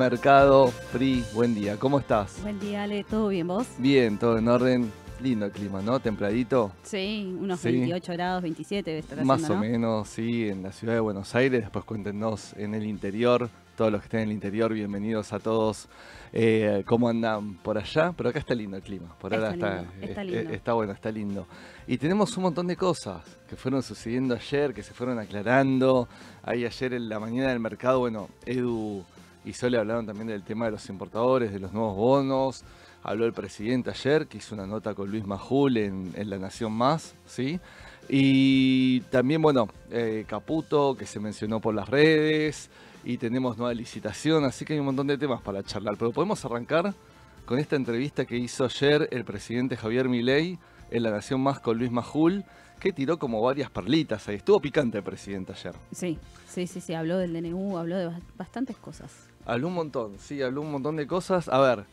mercado. Pri, buen día, ¿cómo estás? Buen día, Ale, ¿todo bien vos? Bien, todo en orden. Lindo el clima, ¿no? Templadito. Sí, unos Sí. 28 grados, 27 debe estar Más haciendo, o ¿no? menos, sí, en la ciudad de Buenos Aires. Después cuéntenos en el interior. Todos los que estén en el interior, bienvenidos a todos. Eh, ¿Cómo andan por allá? Pero acá está lindo el clima. Por ahora Está está, lindo, está eh, lindo. eh, está bueno, está lindo. Y tenemos un montón de cosas que fueron sucediendo ayer, que se fueron aclarando. Ahí ayer en la mañana del mercado, bueno, Edu y Sole hablaron también del tema de los importadores, de los nuevos bonos. Habló el presidente ayer, que hizo una nota con Luis Majul en, La Nación Más, ¿sí? Y también, bueno, eh, Caputo, que se mencionó por las redes, y tenemos nueva licitación, así que hay un montón de temas para charlar. Pero podemos arrancar con esta entrevista que hizo ayer el presidente Javier Milei en La Nación Más con Luis Majul, que tiró como varias perlitas ahí. Estuvo picante el presidente ayer. Sí, sí, sí, sí, habló del DNU, habló de bas- bastantes cosas. Habló un montón, sí, habló un montón de cosas. A ver,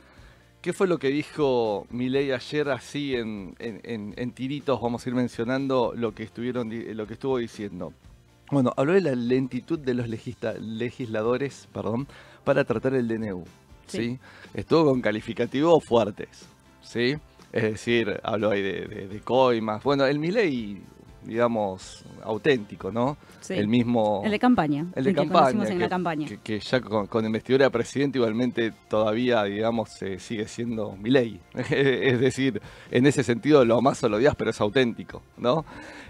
¿qué fue lo que dijo Milei ayer así en, en- en- en tiritos? Vamos a ir mencionando lo que, estuvieron, lo que estuvo diciendo. Bueno, habló de la lentitud de los legista- legisladores perdón, para tratar el DNU. ¿sí? Sí. Estuvo con calificativos fuertes. ¿sí? Es decir, habló ahí de, de- de coimas. Bueno, el Milei, digamos, auténtico, ¿no? Sí. El mismo... El de campaña. El de campaña. en que, la campaña. que- que ya con, con investidura de presidente igualmente todavía, digamos, eh, sigue siendo mi ley. es decir, en ese sentido lo más o lo odias, pero es auténtico, ¿no?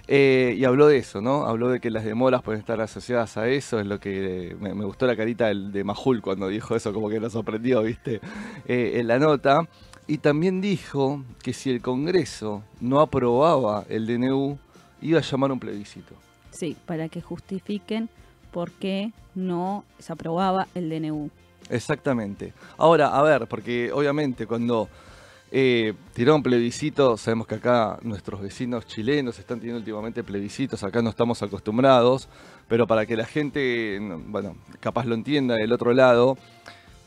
Eh, y habló de eso, ¿no? Habló de que las demoras pueden estar asociadas a eso, es lo que eh, me, me gustó la carita del- de Majul cuando dijo eso, como que nos sorprendió, ¿viste? Eh, en la nota. Y también dijo que si el Congreso no aprobaba el DNU, iba a llamar un plebiscito. Sí, para que justifiquen por qué no se aprobaba el DNU. Exactamente. Ahora, a ver, porque obviamente cuando eh, tiraron plebiscito, sabemos que acá nuestros vecinos chilenos están teniendo últimamente plebiscitos, acá no estamos acostumbrados, pero para que la gente, no, bueno, capaz lo entienda del otro lado,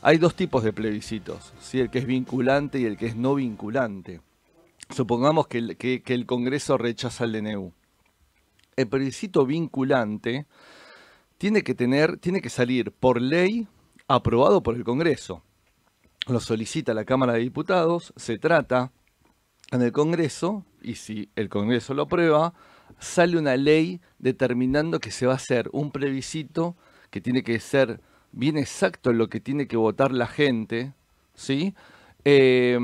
hay dos tipos de plebiscitos, ¿sí? el que es vinculante y el que es no vinculante. Supongamos que el, que- que el Congreso rechaza el DNU. El plebiscito vinculante tiene que tener, tiene que salir por ley aprobado por el Congreso. Lo solicita la Cámara de Diputados, se trata en el Congreso y si el Congreso lo aprueba, sale una ley determinando que se va a hacer un plebiscito que tiene que ser bien exacto lo que tiene que votar la gente, ¿sí? Eh,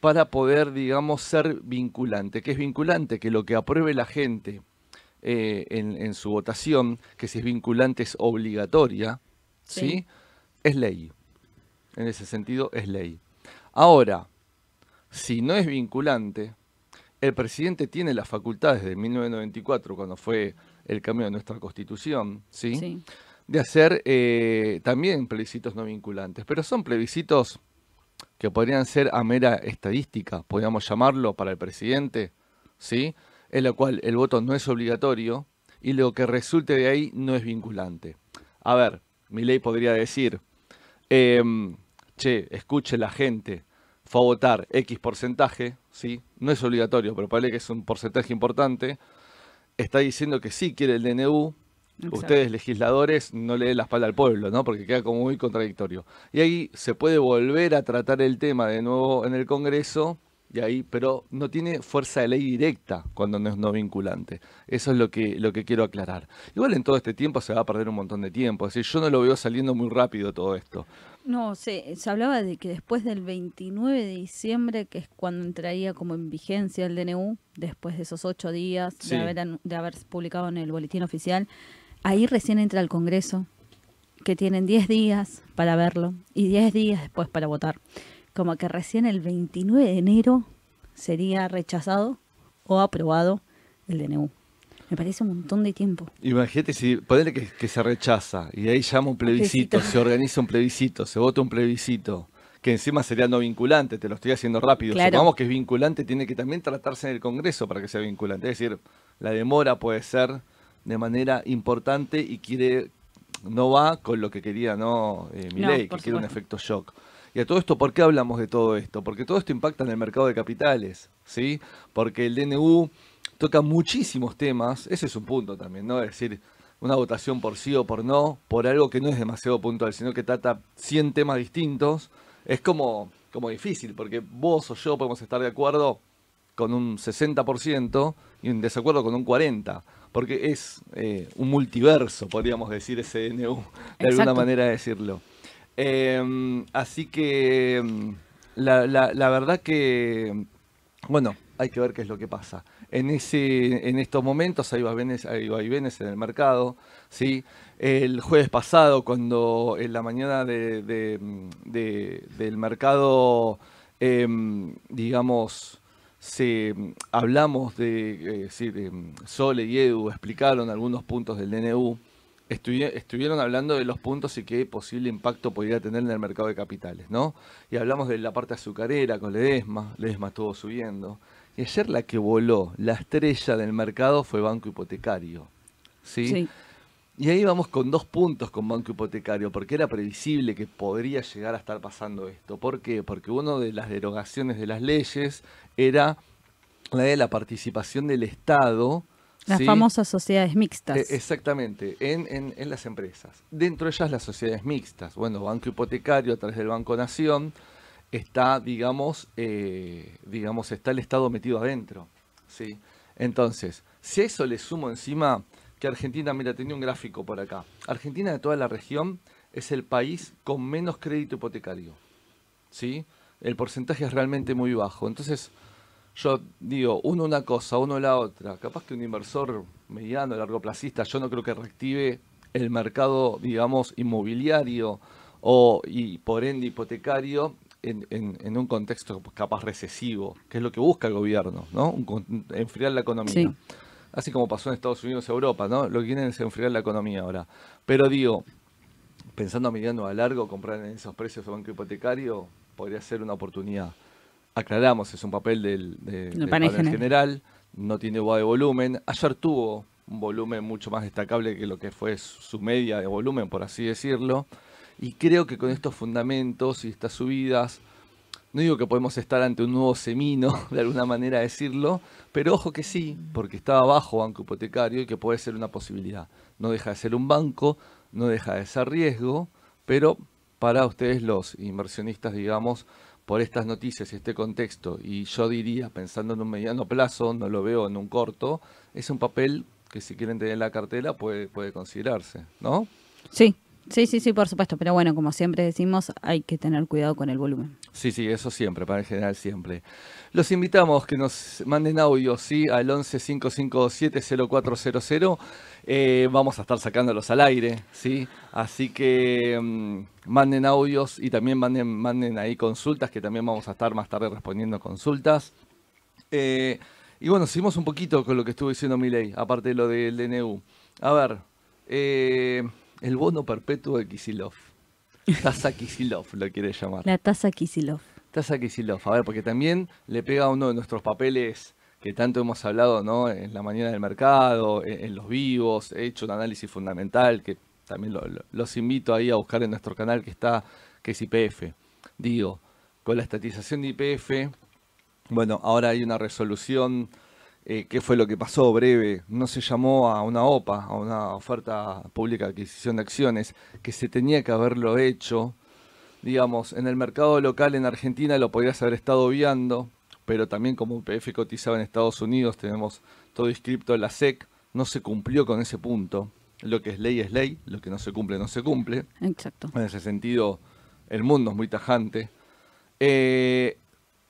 para poder, digamos, ser vinculante. ¿Qué es vinculante? Que lo que apruebe la gente eh, en, en su votación, que si es vinculante es obligatoria, ¿sí? Sí. Es ley. En ese sentido, es ley. Ahora, si no es vinculante, el presidente tiene las facultades de 1994, cuando fue el cambio de nuestra constitución, ¿sí? Sí. de hacer eh, también plebiscitos no vinculantes, pero son plebiscitos que podrían ser a mera estadística, podríamos llamarlo para el presidente, ¿sí? En la cual el voto no es obligatorio y lo que resulte de ahí no es vinculante. A ver, mi ley podría decir, em, che, escuche la gente, fue a votar X porcentaje, ¿sí? No es obligatorio, pero parece que es un porcentaje importante. Está diciendo que sí quiere el DNU, Exacto. ustedes legisladores no le den la espalda al pueblo, ¿no? Porque queda como muy contradictorio. Y ahí se puede volver a tratar el tema de nuevo en el Congreso, y ahí, pero no tiene fuerza de ley directa cuando no es no vinculante. Eso es lo que, lo que quiero aclarar. Igual en todo este tiempo se va a perder un montón de tiempo. Es decir, yo no lo veo saliendo muy rápido todo esto. No, se, se hablaba de que después del 29 de diciembre, que es cuando entraría como en vigencia el DNU, después de esos ocho días Sí. de, haber, de haber publicado en el boletín oficial, ahí recién entra al Congreso, que tienen 10 días para verlo y 10 días después para votar. Como que recién el 29 de enero sería rechazado o aprobado el DNU. Me parece un montón de tiempo. Imagínate si ponerle que, que se rechaza y de ahí llama un plebiscito, Plebiscito. se organiza un plebiscito, se vota un plebiscito, que encima sería no vinculante, te lo estoy haciendo rápido. Claro. Supongamos que es vinculante, tiene que también tratarse en el Congreso para que sea vinculante. Es decir, la demora puede ser de manera importante y quiere no va con lo que quería no eh, Milei, que quiere un efecto shock. Y a todo esto, ¿por qué hablamos de todo esto? Porque todo esto impacta en el mercado de capitales, ¿sí? Porque el DNU toca muchísimos temas, ese es un punto también, ¿no? Es decir, una votación por sí o por no, por algo que no es demasiado puntual, sino que trata 100 temas distintos, es como, como difícil, porque vos o yo podemos estar de acuerdo con un 60% y en desacuerdo con un 40%, porque es eh, un multiverso, podríamos decir, ese DNU, de alguna manera decirlo. Em, así que em, la, verdad que, bueno, hay que ver qué es lo que pasa. En, ese, en estos momentos hay vaivenes, hay vaivenes en el mercado, ¿sí? El jueves pasado, cuando en la mañana de, del mercado, em, digamos, se, hablamos de, eh, Sole y Edu explicaron algunos puntos del DNU, estuvieron hablando de los puntos y qué posible impacto podría tener en el mercado de capitales, ¿no? Y hablamos de la parte azucarera con Ledesma, Ledesma estuvo subiendo. Y ayer la que voló, la estrella del mercado fue Banco Hipotecario, ¿sí? sí. Y ahí vamos con dos puntos con Banco Hipotecario, porque era previsible que podría llegar a estar pasando esto. ¿Por qué? Porque una de las derogaciones de las leyes era la de la participación del Estado las famosas sociedades mixtas. E, exactamente, en, en, las empresas. Dentro de ellas las sociedades mixtas. Bueno, Banco Hipotecario a través del Banco Nación está, digamos, eh, digamos, está el Estado metido adentro. ¿sí? Entonces, si a eso le sumo encima que Argentina, mira, tenía un gráfico por acá. Argentina de toda la región es el país con menos crédito hipotecario. ¿sí? El porcentaje es realmente muy bajo. Entonces, yo digo, uno una cosa, uno la otra. Capaz que un inversor mediano, largo placista, yo no creo que reactive el mercado, digamos, inmobiliario o y por ende hipotecario en, en, un contexto capaz recesivo, que es lo que busca el gobierno, ¿no? enfriar la economía. Así como pasó en Estados Unidos y Europa, ¿no? Lo que quieren es enfriar la economía ahora. Pero digo, pensando a mediano a largo, comprar en esos precios el banco hipotecario podría ser una oportunidad aclaramos, es un papel del, de, panel, general. no tiene UA de volumen. Ayer tuvo un volumen mucho más destacable que lo que fue su media de volumen, por así decirlo. Y creo que con estos fundamentos y estas subidas, no digo que podemos estar ante un nuevo semino, de alguna manera decirlo, pero ojo que sí, porque estaba bajo banco hipotecario y que puede ser una posibilidad. No deja de ser un banco, no deja de ser riesgo, pero para ustedes los inversionistas, digamos, por estas noticias y este contexto, y yo diría, pensando en un mediano plazo, no lo veo en un corto, es un papel que si quieren tener en la cartela puede, puede considerarse, ¿no? Sí, sí, sí, sí, por supuesto, pero bueno, como siempre decimos, hay que tener cuidado con el volumen. Sí, sí, eso siempre, para el general siempre. Los invitamos que nos manden audio, ¿sí? Al 11 557 0400 eh, vamos a estar sacándolos al aire, ¿sí? Así que mm, manden audios y también manden, manden ahí consultas, que también vamos a estar más tarde respondiendo consultas. Eh, y bueno, seguimos un poquito con lo que estuvo diciendo Milei, aparte de lo del DNU. A ver, eh, el bono perpetuo de Kisilov. Tasa Kisilov lo quiere llamar. La tasa Kisilov. Tasa Kisilov. A ver, porque también le pega a uno de nuestros papeles que tanto hemos hablado ¿no? en la mañana del mercado, en, los vivos, he hecho un análisis fundamental que también los invito ahí a buscar en nuestro canal que está, que es IPF. Digo, con la estatización de IPF, bueno, ahora hay una resolución, eh, ¿qué fue lo que pasó? Breve, no se llamó a una OPA, a una oferta pública de adquisición de acciones, que se tenía que haberlo hecho, digamos, en el mercado local en Argentina lo podrías haber estado viendo, pero también como UPF cotizaba en Estados Unidos, tenemos todo inscripto en la SEC, no se cumplió con ese punto. Lo que es ley es ley, lo que no se cumple no se cumple. Exacto. En ese sentido, el mundo es muy tajante. Eh,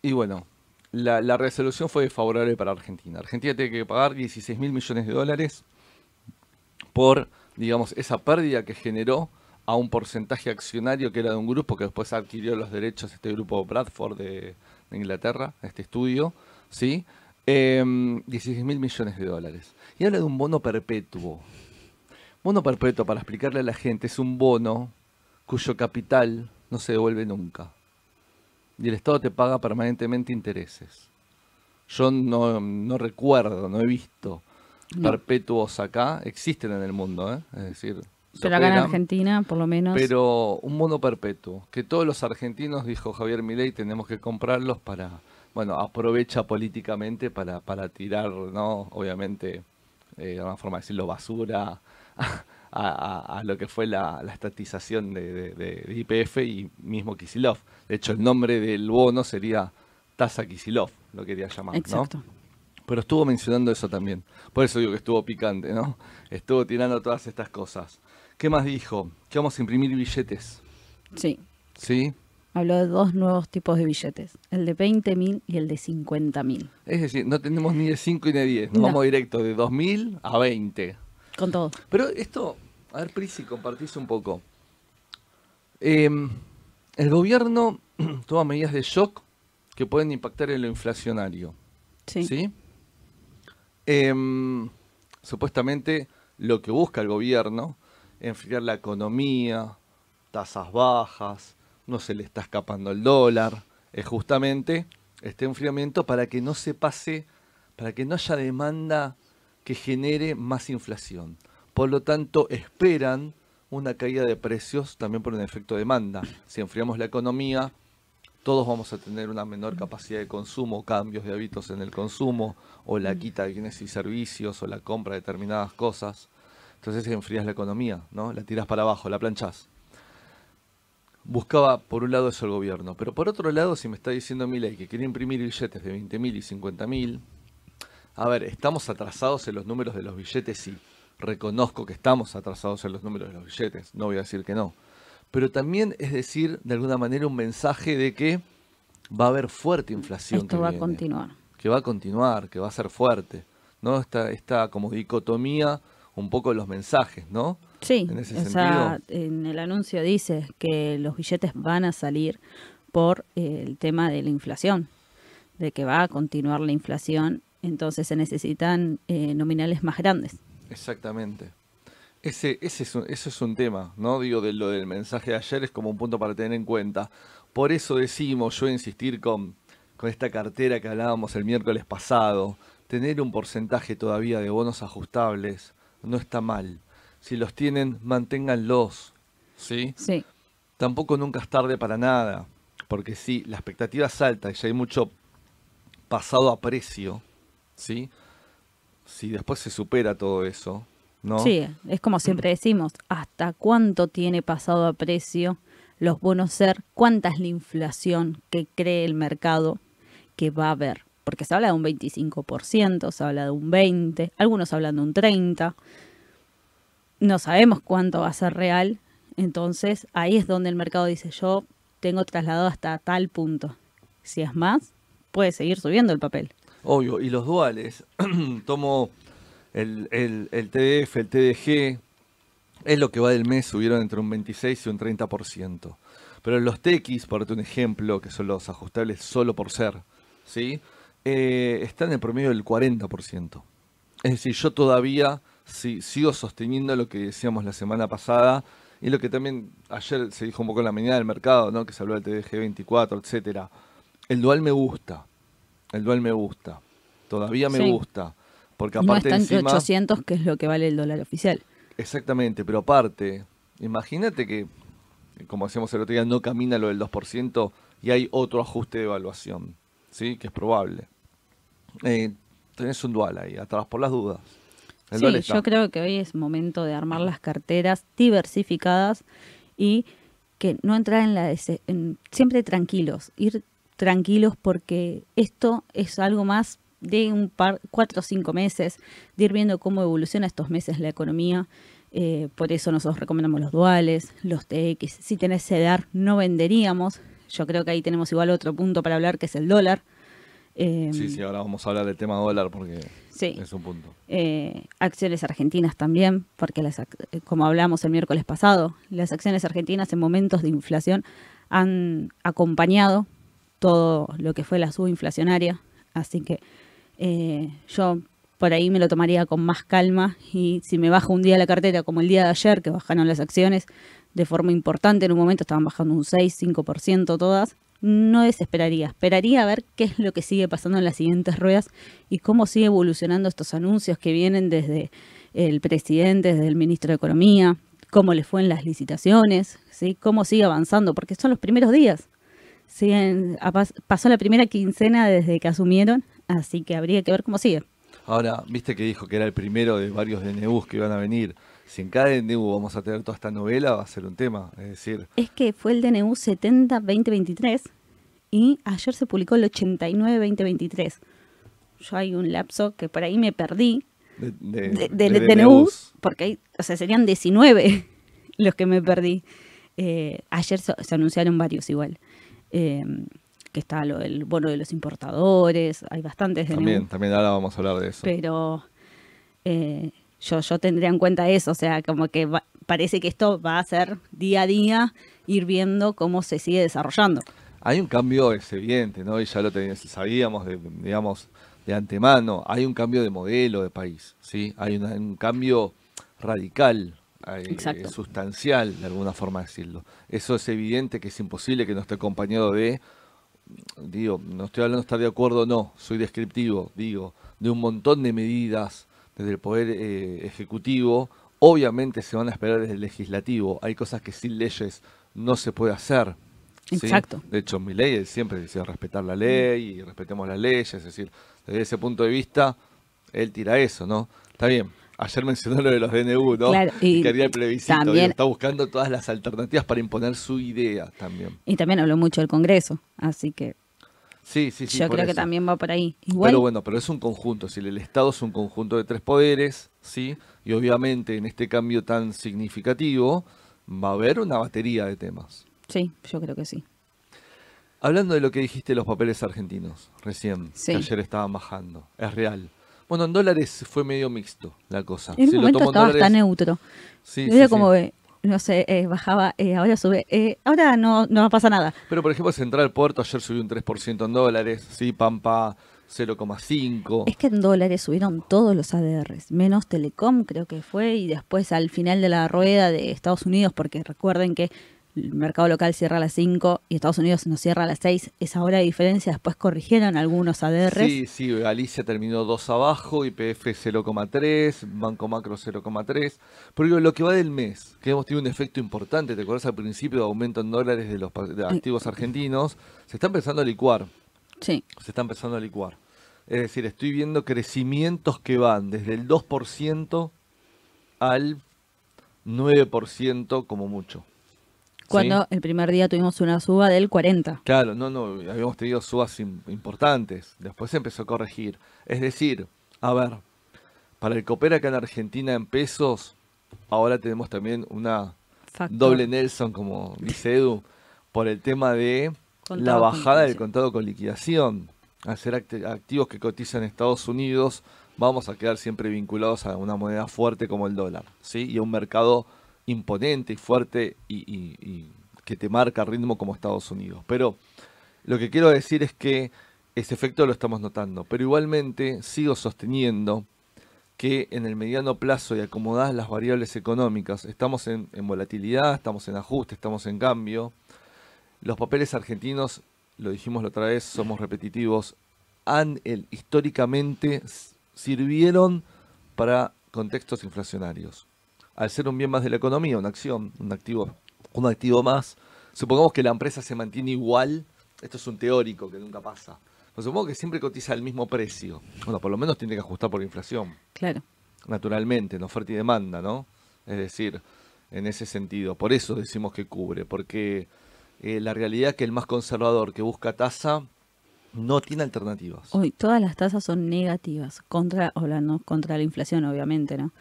y bueno, la, la, resolución fue favorable para Argentina. Argentina tiene que pagar 16 mil millones de dólares por, digamos, esa pérdida que generó a un porcentaje accionario que era de un grupo que después adquirió los derechos, este grupo Bradford de, de Inglaterra, este estudio, ¿sí? 16 em, mil millones de dólares. Y habla de un bono perpetuo. Bono perpetuo, para explicarle a la gente, es un bono cuyo capital no se devuelve nunca. Y el Estado te paga permanentemente intereses. Yo no, recuerdo, no he visto perpetuos acá. Existen en el mundo, ¿eh? es decir, pero acá en Argentina, por lo menos. Pero un mono perpetuo, que todos los argentinos, dijo Javier Milei, tenemos que comprarlos para, bueno, aprovecha políticamente para, para tirar, ¿no? Obviamente, eh, una forma de decirlo, basura a, lo que fue la, estatización de, IPF y mismo Kisilov. De hecho, el nombre del bono sería tasa Kisilov, lo quería llamar, Exacto. Pero estuvo mencionando eso también. Por eso digo que estuvo picante, ¿no? Estuvo tirando todas estas cosas. ¿Qué más dijo? Que vamos a imprimir billetes. Sí. ¿Sí? Habló de dos nuevos tipos de billetes, el de 20.000 y el de 50.000. Es decir, no tenemos ni de 5 ni de 10, nos vamos directo de 2.000 a 20. Con todo. Pero esto, a ver, Prisi, compartís un poco. Em, el gobierno toma medidas de shock que pueden impactar en lo inflacionario. Sí. ¿sí? Em, supuestamente lo que busca el gobierno, enfriar la economía, tasas bajas, no se le está escapando el dólar, es justamente este enfriamiento para que no se pase, para que no haya demanda que genere más inflación. Por lo tanto, esperan una caída de precios también por un efecto de demanda. Si enfriamos la economía, todos vamos a tener una menor capacidad de consumo, cambios de hábitos en el consumo, o la quita de bienes y servicios, o la compra de determinadas cosas. Entonces enfrías la economía, ¿no? La tiras para abajo, la planchás buscaba por un lado eso el gobierno, pero por otro lado, si me está diciendo mi ley que quiere imprimir billetes de 20.000 y 50.000, a ver, estamos atrasados en los números de los billetes, sí, reconozco que estamos atrasados en los números de los billetes, no voy a decir que no, pero también es decir, de alguna manera, un mensaje de que va a haber fuerte inflación. Esto va a continuar. Que va a continuar, que va a ser fuerte, ¿no? Esta, esta como dicotomía un poco los mensajes, ¿no? Sí, en, ese en el anuncio dice que los billetes van a salir por eh, el tema de la inflación, de que va a continuar la inflación, entonces se necesitan eh, nominales más grandes. Exactamente. Ese, ese es un, eso es un tema, ¿no? Digo, de lo del mensaje de ayer es como un punto para tener en cuenta. Por eso decimos, yo insistir con, con esta cartera que hablábamos el miércoles pasado, tener un porcentaje todavía de bonos ajustables no está mal si los tienen, manténganlos. ¿Sí? Sí. Tampoco nunca es tarde para nada. Porque si la expectativa es alta y ya hay mucho pasado a precio, ¿sí? Si después se supera todo eso, ¿no? Sí, es como siempre decimos, ¿hasta cuánto tiene pasado a precio los bonos ser? ¿Cuánta es la inflación que cree el mercado que va a haber? Porque se habla de un 25%, se habla de un 20%, algunos hablan de un 30% no sabemos cuánto va a ser real, entonces ahí es donde el mercado dice yo tengo trasladado hasta tal punto. Si es más, puede seguir subiendo el papel. Obvio, y los duales, tomo el, el, TDF, el TDG, es lo que va del mes, subieron entre un 26 y un 30%. Pero los TX, por un ejemplo, que son los ajustables solo por ser, ¿sí? Eh, están en el promedio del 40%. Es decir, yo todavía sí, sigo sosteniendo lo que decíamos la semana pasada y lo que también ayer se dijo un poco en la mañana del mercado, ¿no? que se habló del TDG 24, etcétera. El dual me gusta, el dual me gusta, todavía me gusta, porque aparte no está 800 que es lo que vale el dólar oficial. Exactamente, pero aparte, imagínate que, como decíamos el otro día, no camina lo del 2% y hay otro ajuste de evaluación, ¿sí? que es probable. Eh, tenés un dual ahí, atrás por las dudas. Sí, yo creo que hoy es momento de armar las carteras diversificadas y que no entrar en la... siempre tranquilos, ir tranquilos porque esto es algo más de un par, cuatro o cinco meses, de ir viendo cómo evoluciona estos meses la economía. Eh, por eso nosotros recomendamos los duales, los TX. Si tenés CEDAR, no venderíamos. Yo creo que ahí tenemos igual otro punto para hablar, que es el dólar. sí, sí, ahora vamos a hablar del tema dólar porque Sí. Es un punto. Eh, acciones argentinas también, porque las, eh, como hablamos el miércoles pasado, las acciones argentinas en momentos de inflación han acompañado todo lo que fue la subinflacionaria. Así que eh, yo por ahí me lo tomaría con más calma y si me baja un día la cartera como el día de ayer, que bajaron las acciones de forma importante, en un momento estaban bajando un 6, 5% todas, no desesperaría, esperaría a ver qué es lo que sigue pasando en las siguientes ruedas y cómo sigue evolucionando estos anuncios que vienen desde el presidente, desde el ministro de Economía, cómo le fue en las licitaciones, ¿sí? cómo sigue avanzando, porque son los primeros días. Siguen, pasó la primera quincena desde que asumieron, así que habría que ver cómo sigue. Ahora, viste que dijo que era el primero de varios DNUs que iban a venir. Si en cada DNU vamos a tener toda esta novela, va a ser un tema. Es decir, Es que fue el DNU 70-2023 y ayer se publicó el 89-2023. Yo hay un lapso que por ahí me perdí de, de- de, de DNUs, porque hay, o sea, serían 19 los que me perdí. Eh, ayer se, se anunciaron varios igual. Eh, que está lo del bono de los importadores, hay bastantes DNU. También, también ahora vamos a hablar de eso. pero eh, yo, yo tendría en cuenta eso, o sea, como que va- parece que esto va a ser día a día ir viendo cómo se sigue desarrollando. Hay un cambio es evidente, ¿no? Y ya lo teníamos, sabíamos, de, digamos, de antemano. Hay un cambio de modelo de país, ¿sí? Hay una- un cambio radical, eh, sustancial, de alguna forma decirlo. Eso es evidente que es imposible que no esté acompañado de, digo, no estoy hablando de estar de acuerdo, no, soy descriptivo, digo, de un montón de medidas desde el Poder eh, Ejecutivo. Obviamente se van a esperar desde el Legislativo. Hay cosas que sin leyes no se puede hacer. ¿sí? Exacto. De hecho, mi ley él siempre decía respetar la ley y respetemos las leyes. Es decir, desde ese punto de vista, él tira eso, ¿no? Está bien. Ayer mencionó lo de los DNU, ¿no? Claro, y Quería el plebiscito. también- digo, está buscando todas las alternativas para imponer su idea también. Y también habló mucho del Congreso, así que Sí, sí, sí. yo creo que también va por ahí. Igual, Pero bueno, pero es un conjunto, si el Estado es un conjunto de tres poderes, ¿sí? Y obviamente en este cambio tan significativo va a haber una batería de temas. sí, yo creo que sí. Hablando de lo que dijiste de los papeles argentinos, recién, Sí. que ayer estaban bajando, es real. Bueno, en dólares fue medio mixto la cosa. En un Si momento estaba hasta dólares- neutro. Sí, Era sí, como, sí. eh, no sé, eh, bajaba, eh, ahora sube, eh, ahora no, no pasa nada. Pero por ejemplo, Central Puerto ayer subió un 3% en dólares, sí, Pampa 0,5. Es que en dólares subieron todos los ADRs, menos Telecom creo que fue, y después al final de la rueda de Estados Unidos, porque recuerden que el mercado local cierra a las 5 y Estados Unidos nos cierra a las 6, esa hora de diferencia, después corrigieron algunos ADRs. Sí, sí, Galicia terminó 2 abajo, IPF 0,3, Banco Macro 0,3. Pero digo, lo que va del mes, que hemos tenido un efecto importante, ¿te acuerdas al principio de aumento en dólares de los de activos argentinos? Se está empezando a licuar, Sí, se está empezando a licuar. Es decir, estoy viendo crecimientos que van desde el 2% al 9% como mucho. ¿Sí? cuando el primer día tuvimos una suba del 40. Claro, no, no, habíamos tenido subas im- importantes, después se empezó a corregir. Es decir, a ver, para el Coopera acá en Argentina en pesos, ahora tenemos también una Factor. doble Nelson, como dice Edu, por el tema de Contado la bajada del contado con liquidación. Al ser act- activos que cotizan en Estados Unidos, vamos a quedar siempre vinculados a una moneda fuerte como el dólar, ¿sí? Y a un mercado imponente y fuerte y, y- que te marca ritmo como Estados Unidos. Pero lo que quiero decir es que ese efecto lo estamos notando. Pero igualmente sigo sosteniendo que en el mediano plazo y acomodadas las variables económicas, estamos en, en volatilidad, estamos en ajuste, estamos en cambio. Los papeles argentinos, lo dijimos la otra vez, somos repetitivos, han el- históricamente sirvieron para contextos inflacionarios. Al ser un bien más de la economía, una acción, un activo, un activo más, supongamos que la empresa se mantiene igual, esto es un teórico que nunca pasa. Pero supongo que siempre cotiza al mismo precio. Bueno, por lo menos tiene que ajustar por inflación Claro. naturalmente, en oferta y demanda, ¿no? Es decir, en ese sentido. Por eso decimos que cubre, porque eh, la realidad es que el más conservador que busca tasa no tiene alternativas. Hoy todas las tasas son negativas, contra, hablando contra la inflación, obviamente, ¿no?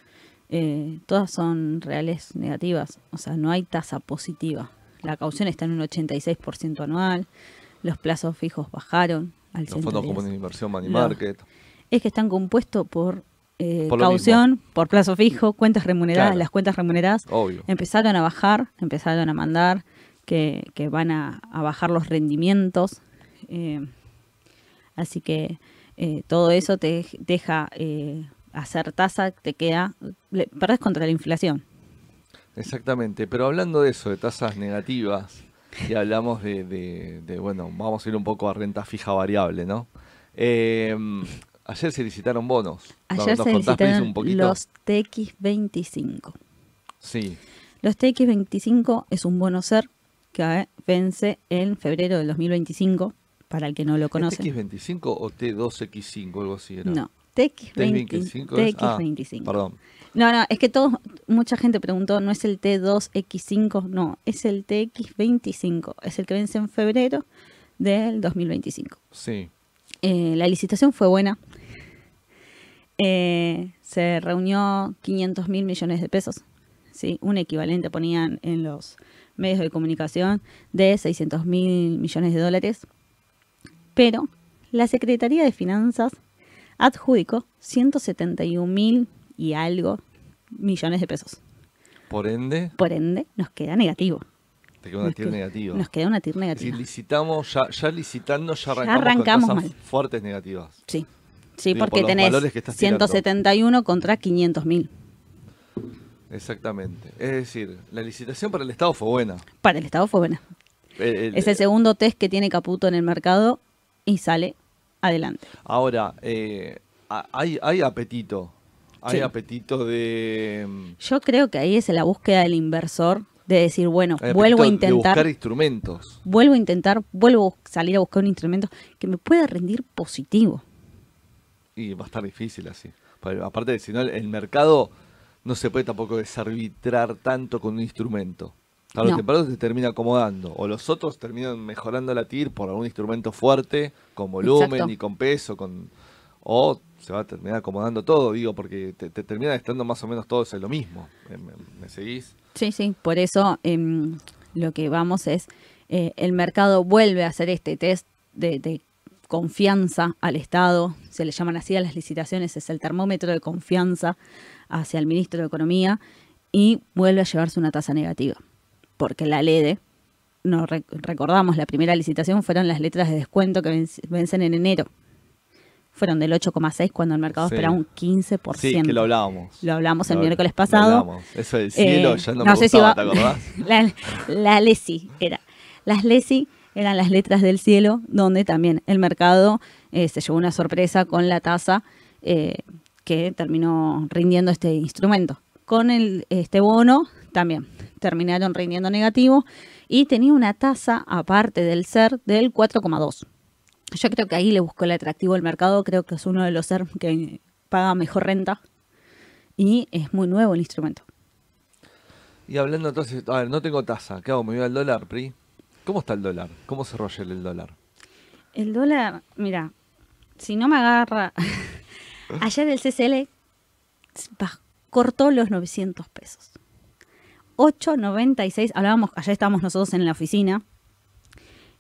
Eh, todas son reales negativas, o sea, no hay tasa positiva. La caución está en un 86% anual, los plazos fijos bajaron al Los fondos 110. comunes de inversión, money market. Es que están compuestos por, eh, Por caución, por plazo fijo, cuentas remuneradas. Claro. Las cuentas remuneradas Obvio. empezaron a bajar, empezaron a mandar que, que van a, a bajar los rendimientos. eh, así que eh, todo eso te deja hacer tasa, te queda, le- perdés contra la inflación. Exactamente. Pero hablando de eso, de tasas negativas, y hablamos de, de- de, bueno, vamos a ir un poco a renta fija variable, ¿no? Eh, ayer se licitaron bonos. Ayer ¿Nos se licitaron un poquito? los TX25. Sí. Los TX25 es un bono ser que eh, vence en febrero del 2025, para el que no lo ¿Es conoce. X25 o T2X5? Algo así era. No, TX20, T25 es- ah, TX25. perdón. No, no, es que todo, mucha gente preguntó, no es el T2X5, no, es el TX25, es el que vence en febrero del 2025. Sí. Eh, la licitación fue buena. Eh, se reunió 500 mil millones de pesos. ¿sí? Un equivalente ponían en los medios de comunicación de 600 mil millones de dólares. Pero la Secretaría de Finanzas adjudicó 171 mil y algo millones de pesos. Por ende, Por ende, nos queda negativo. te queda una queda- negativa. Nos queda una TIR Si negativa. licitamos, ya, ya licitando, ya arrancamos, arrancamos con tasas mal. fuertes negativas. Sí, sí Digo, porque tenés valores que estás tirando. 171 contra 500 mil. Exactamente. Es decir, la licitación para el Estado fue buena. Para el Estado fue buena. El- el- Es el segundo test que tiene Caputo en el mercado y sale adelante. Ahora, eh, hay, hay apetito. Hay Sí. apetito de. mm, Yo creo que ahí es la búsqueda del inversor de decir, bueno, vuelvo a apetito de buscar intentar, instrumentos. vuelvo a intentar, vuelvo a salir a buscar un instrumento que me pueda rendir positivo. Y va a estar difícil así. Aparte, si no, el mercado no se puede tampoco desarbitrar tanto con un instrumento. Tarde o No. temprano se termina acomodando. O los otros terminan mejorando la TIR por algún instrumento fuerte, con volumen Exacto. y con peso, con o se va a terminar acomodando todo, digo, porque te, te termina estando más o menos todos en lo mismo. ¿Me, me- me seguís? Sí, sí, por eso em, lo que vamos es, eh, el mercado vuelve a hacer este test de, de confianza al Estado, se le llaman así a las licitaciones, es el termómetro de confianza hacia el ministro de Economía y vuelve a llevarse una tasa negativa, porque la LEDE, no rec- recordamos, la primera licitación fueron las letras de descuento que venc- vencen en enero, fueron del 8,6 cuando el mercado Sí. esperaba un 15%. Sí, que lo hablábamos. Lo hablamos el Lo- miércoles pasado. Eso del cielo Eh, ya no, no me sé si gustaba, va- ¿te acordás? la, la LESI era. Las LESI eran las letras del cielo, donde también el mercado eh, se llevó una sorpresa con la tasa eh, que terminó rindiendo este instrumento. Con el, este bono también terminaron rindiendo negativo y tenía una tasa aparte del SER del 4,2. Yo creo que ahí le buscó el atractivo al mercado, creo que es uno de los SER que paga mejor renta y es muy nuevo el instrumento. Y hablando entonces, a ver, no tengo tasa. ¿Qué hago? ¿Me voy al dólar, PRI? ¿Cómo está el dólar? ¿Cómo cerró ayer el dólar? El dólar, mira, si no me agarra. Ayer el CCL cortó los 900 pesos. 8.96, hablábamos, ayer estábamos nosotros en la oficina.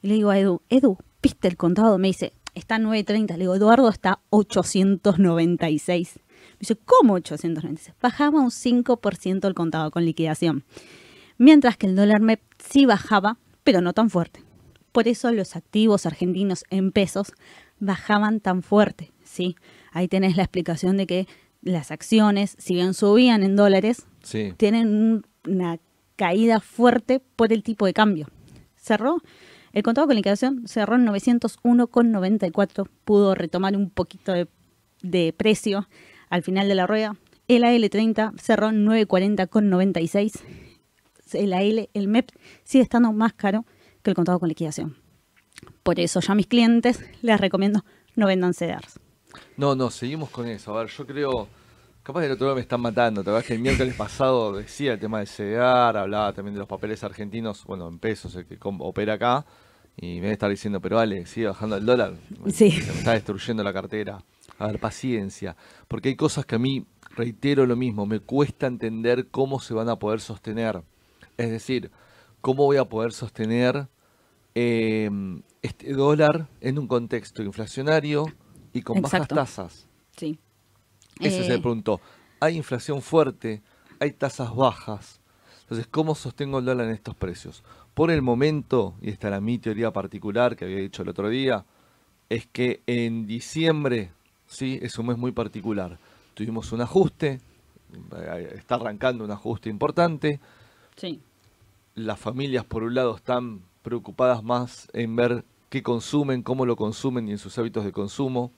Y le digo a Edu, Edu, ¿viste el contado? Me dice, está 9.30. Le digo, Eduardo, está 896. Me dice, ¿cómo 896? Bajaba un 5% el contado con liquidación. Mientras que el dólar MEP sí bajaba, pero no tan fuerte. Por eso los activos argentinos en pesos bajaban tan fuerte, ¿sí? Ahí tenés la explicación de que las acciones, si bien subían en dólares, Sí. tienen un- una caída fuerte por el tipo de cambio. Cerró, el contado con liquidación cerró en 901,94, pudo retomar un poquito de, de precio al final de la rueda. El AL30 cerró en 940,96. El AL, el MEP sigue estando más caro que el contado con liquidación. Por eso ya mis clientes les recomiendo no vendan CDRs. No, no, seguimos con eso. A ver, yo creo. Capaz que el otro día me están matando. Te acuerdas que el miércoles pasado decía el tema del CDR, hablaba también de los papeles argentinos, bueno, en pesos, el que opera acá. Y me debe estar diciendo, pero vale, sigue bajando el dólar. Sí. Se me está destruyendo la cartera. A ver, paciencia. Porque hay cosas que a mí, reitero lo mismo, me cuesta entender cómo se van a poder sostener. Es decir, cómo voy a poder sostener eh, este dólar en un contexto inflacionario y con Exacto. bajas tasas. Sí. Ese es Eh, el punto. Hay inflación fuerte, hay tasas bajas. Entonces, ¿cómo sostengo el dólar en estos precios? Por el momento, y esta era mi teoría particular que había dicho el otro día, es que en diciembre, sí, es un mes muy particular. Tuvimos un ajuste, eh, está arrancando un ajuste importante. Sí. Las familias, por un lado, están preocupadas más en ver qué consumen, cómo lo consumen y en sus hábitos de consumo.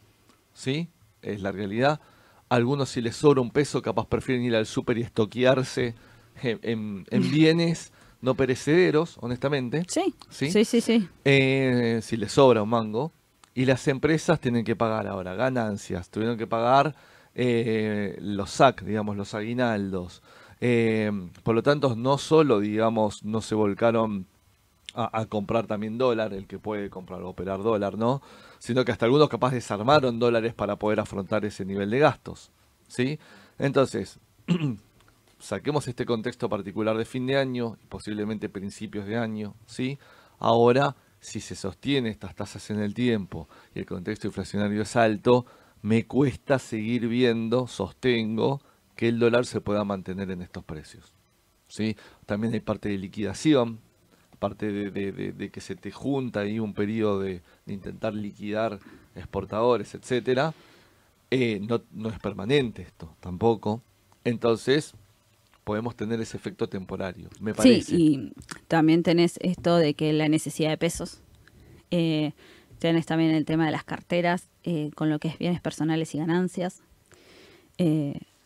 ¿Sí? Es la realidad. Algunos, si les sobra un peso, capaz prefieren ir al súper y estoquearse en, en- en bienes no perecederos, honestamente. Sí. ¿Sí? Sí, sí, sí. Eh, si les sobra un mango. Y las empresas tienen que pagar ahora ganancias, tuvieron que pagar eh, los SAC, digamos, los aguinaldos. Eh, por lo tanto, no solo, digamos, no se volcaron a, comprar también dólar, el que puede comprar o operar dólar, ¿no? Sino que hasta algunos capaz desarmaron dólares para poder afrontar ese nivel de gastos, ¿sí? Entonces, saquemos este contexto particular de fin de año y posiblemente principios de año, ¿sí? Ahora, si se sostiene estas tasas en el tiempo y el contexto inflacionario es alto, me cuesta seguir viendo, sostengo, que el dólar se pueda mantener en estos precios. ¿sí? También hay parte de liquidación, parte de, que se te junta ahí un periodo de, intentar liquidar exportadores, etcétera. Eh, no, no es permanente esto tampoco. Entonces, podemos tener ese efecto temporario, me parece. Sí, y también tenés esto de que la necesidad de pesos. Eh, Tienes también el tema de las carteras, eh, con lo que es bienes personales y ganancias.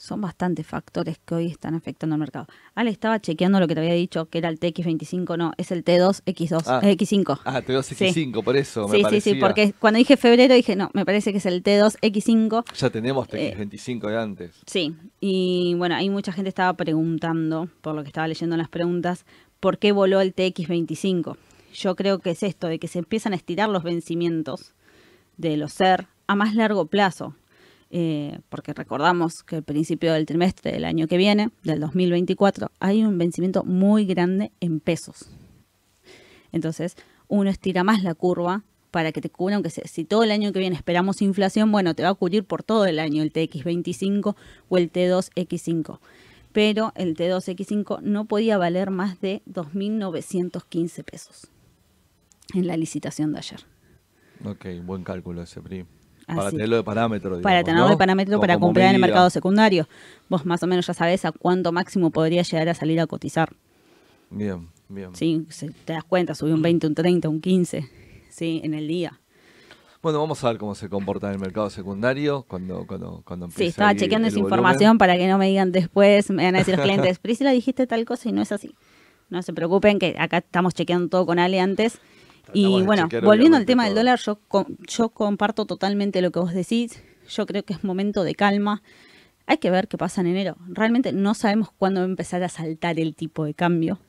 Eh, son bastantes factores que hoy están afectando al mercado. Ale estaba chequeando lo que te había dicho, que era el TX25, no, es el T2X2, ah, X5. Ah, T2X5, por eso. Sí, sí, sí, porque cuando dije febrero dije, no, me parece que es el T2X5. Ya tenemos TX25 de antes. Sí, y bueno, hay mucha gente estaba preguntando, por lo que estaba leyendo en las preguntas, ¿por qué voló el TX25? yo creo que es esto, de que se empiezan a estirar los vencimientos de los SER a más largo plazo. Eh, porque recordamos que al principio del trimestre del año que viene, del 2024, hay un vencimiento muy grande en pesos. Entonces, uno estira más la curva para que te cubra, aunque si todo el año que viene esperamos inflación, bueno, te va a cubrir por todo el año el TX25 o el T2X5. Pero el T2X5 no podía valer más de 2.915 pesos en la licitación de ayer. Ok, buen cálculo ese, PRI. Para tenerlo de parámetro. para tenerlo de parámetro para comprar en el mercado secundario. Vos más o menos ya sabés a cuánto máximo podría llegar a salir a cotizar. Bien, bien. Sí, te das cuenta, subió un 20, un 30, un 15, sí, en el día. Bueno, vamos a ver cómo se comporta en el mercado secundario cuando, cuando, cuando Sí, estaba chequeando esa información para que no me digan después, me van a decir los clientes, Priscila dijiste tal cosa y no es así. No se preocupen que acá estamos chequeando todo con Ale antes y bueno, volviendo al tema del dólar, yo, yo comparto totalmente lo que vos decís. Yo creo que es momento de calma. Hay que ver qué pasa en enero. Realmente no sabemos cuándo va a empezar a saltar el tipo de cambio.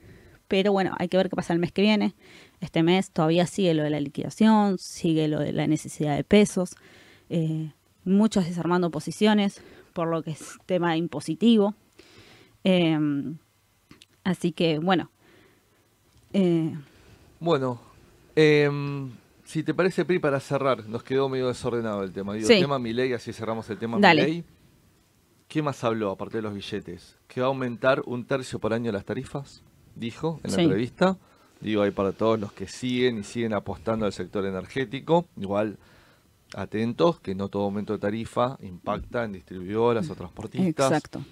Pero bueno, hay que ver qué pasa el mes que viene. Este mes todavía sigue lo de la liquidación, sigue lo de la necesidad de pesos. Eh, muchos desarmando posiciones por lo que es tema impositivo. Em, así que bueno. Eh, bueno, Em, si te parece, Pri, para cerrar, nos quedó medio desordenado el tema. Digo, el tema Milei, así cerramos el tema Milei. ¿Qué más habló, aparte de los billetes? ¿Que va a aumentar un tercio por año las tarifas? Dijo en la entrevista. Digo, ahí para todos los que siguen y siguen apostando al sector energético. Igual, atentos, que no todo aumento de tarifa impacta en distribuidoras o transportistas. Exacto.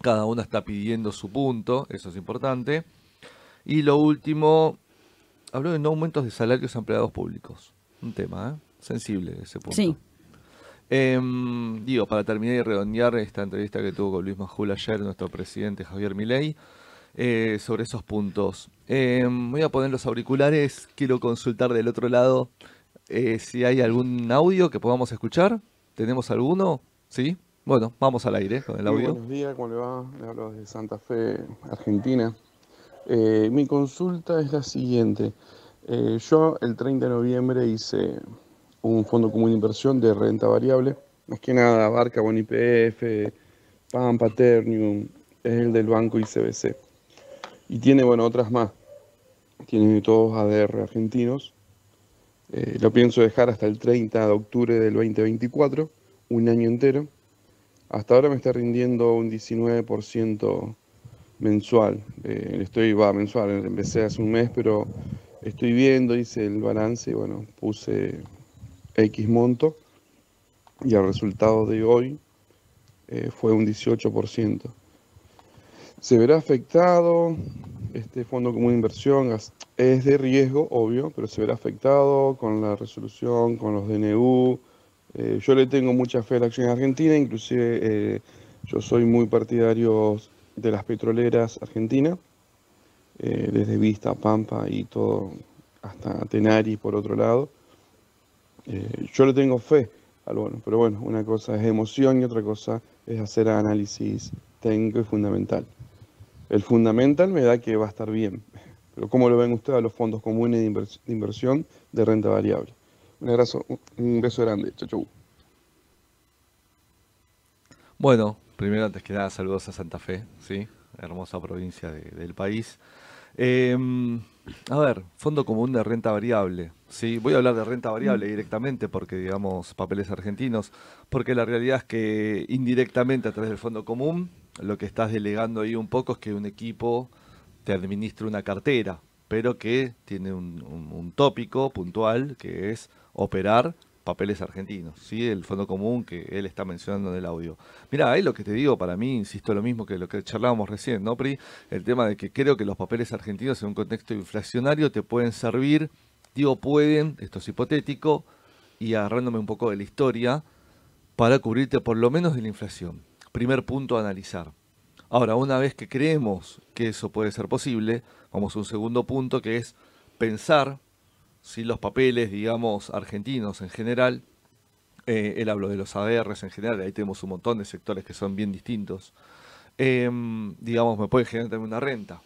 Cada una está pidiendo su punto, eso es importante. Y lo último, habló de no aumentos de salarios a empleados públicos. Un tema ¿eh? sensible ese punto. Sí. Em, digo, para terminar y redondear esta entrevista que tuvo con Luis Majul ayer, nuestro presidente Javier Milei, eh, sobre esos puntos. Em, voy a poner los auriculares, quiero consultar del otro lado eh, si hay algún audio que podamos escuchar. ¿Tenemos alguno? ¿Sí? Bueno, vamos al aire con el audio. buenos días, ¿cómo le va? Le hablo de Santa Fe, Argentina. Eh, mi consulta es la siguiente. Eh, yo el 30 de noviembre hice un fondo común de inversión de renta variable. Más que nada abarca IPF, PAM, Paternium, es el del banco ICBC. Y tiene, bueno, otras más. Tiene todos ADR argentinos. Eh, lo pienso dejar hasta el 30 de octubre del 2024, un año entero. Hasta ahora me está rindiendo un 19% mensual. Eh, estoy, va, mensual, empecé hace un mes, pero estoy viendo, hice el balance y bueno, puse X monto y el resultado de hoy eh, fue un 18%. Se verá afectado, este fondo común de inversión es de riesgo, obvio, pero se verá afectado con la resolución, con los DNU. Eh, yo le tengo mucha fe a la acción argentina, inclusive yo soy muy partidario de las petroleras argentinas, eh, desde Vista, Pampa y todo, hasta Tenari por otro lado. Eh, yo le tengo fe al bono, pero bueno, una cosa es emoción y otra cosa es hacer análisis técnico y fundamental. El fundamental me da que va a estar bien, pero ¿cómo lo ven ustedes a los fondos comunes de, inversión de renta variable? Un abrazo, un beso grande, chau chau. Bueno, primero antes que nada saludos a Santa Fe, ¿sí? hermosa provincia del país. Em, a ver, Fondo Común de Renta Variable. Sí, voy a hablar de renta variable mm. directamente porque, digamos, papeles argentinos, porque la realidad es que indirectamente a través del Fondo Común, lo que estás delegando ahí un poco es que un equipo te administre una cartera, pero que tiene un tópico puntual que es operar papeles argentinos, ¿sí? el fondo común que él está mencionando en el audio. Mira, ahí lo que te digo, para mí, insisto, lo mismo que lo que charlábamos recién, ¿no, Pri? El tema de que creo que los papeles argentinos en un contexto inflacionario te pueden servir, digo pueden, esto es hipotético, y agarrándome un poco de la historia, para cubrirte por lo menos de la inflación. Primer punto a analizar. Ahora, una vez que creemos que eso puede ser posible, vamos a un segundo punto que es pensar si los papeles, digamos, argentinos en general, eh, él habló de los ADRs en general, ahí tenemos un montón de sectores que son bien distintos, em, digamos, me puede generar también una renta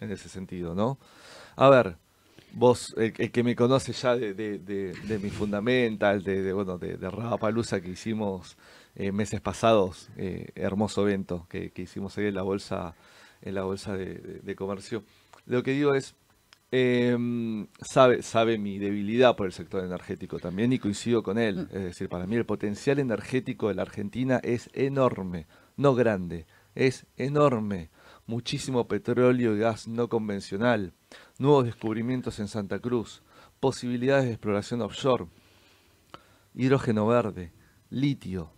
en ese sentido, ¿no? A ver, vos, el, que me conoce ya de, mi fundamental, de, bueno, de, de que hicimos eh, meses pasados, eh, hermoso evento que, que, hicimos ahí en la bolsa, en la bolsa de comercio. Lo que digo es, eh, sabe, sabe mi debilidad por el sector energético también y coincido con él. Mm. Es decir, para mí el potencial energético de la Argentina es enorme, no grande, es enorme. Muchísimo petróleo y gas no convencional, nuevos descubrimientos en Santa Cruz, posibilidades de exploración offshore, hidrógeno verde, litio,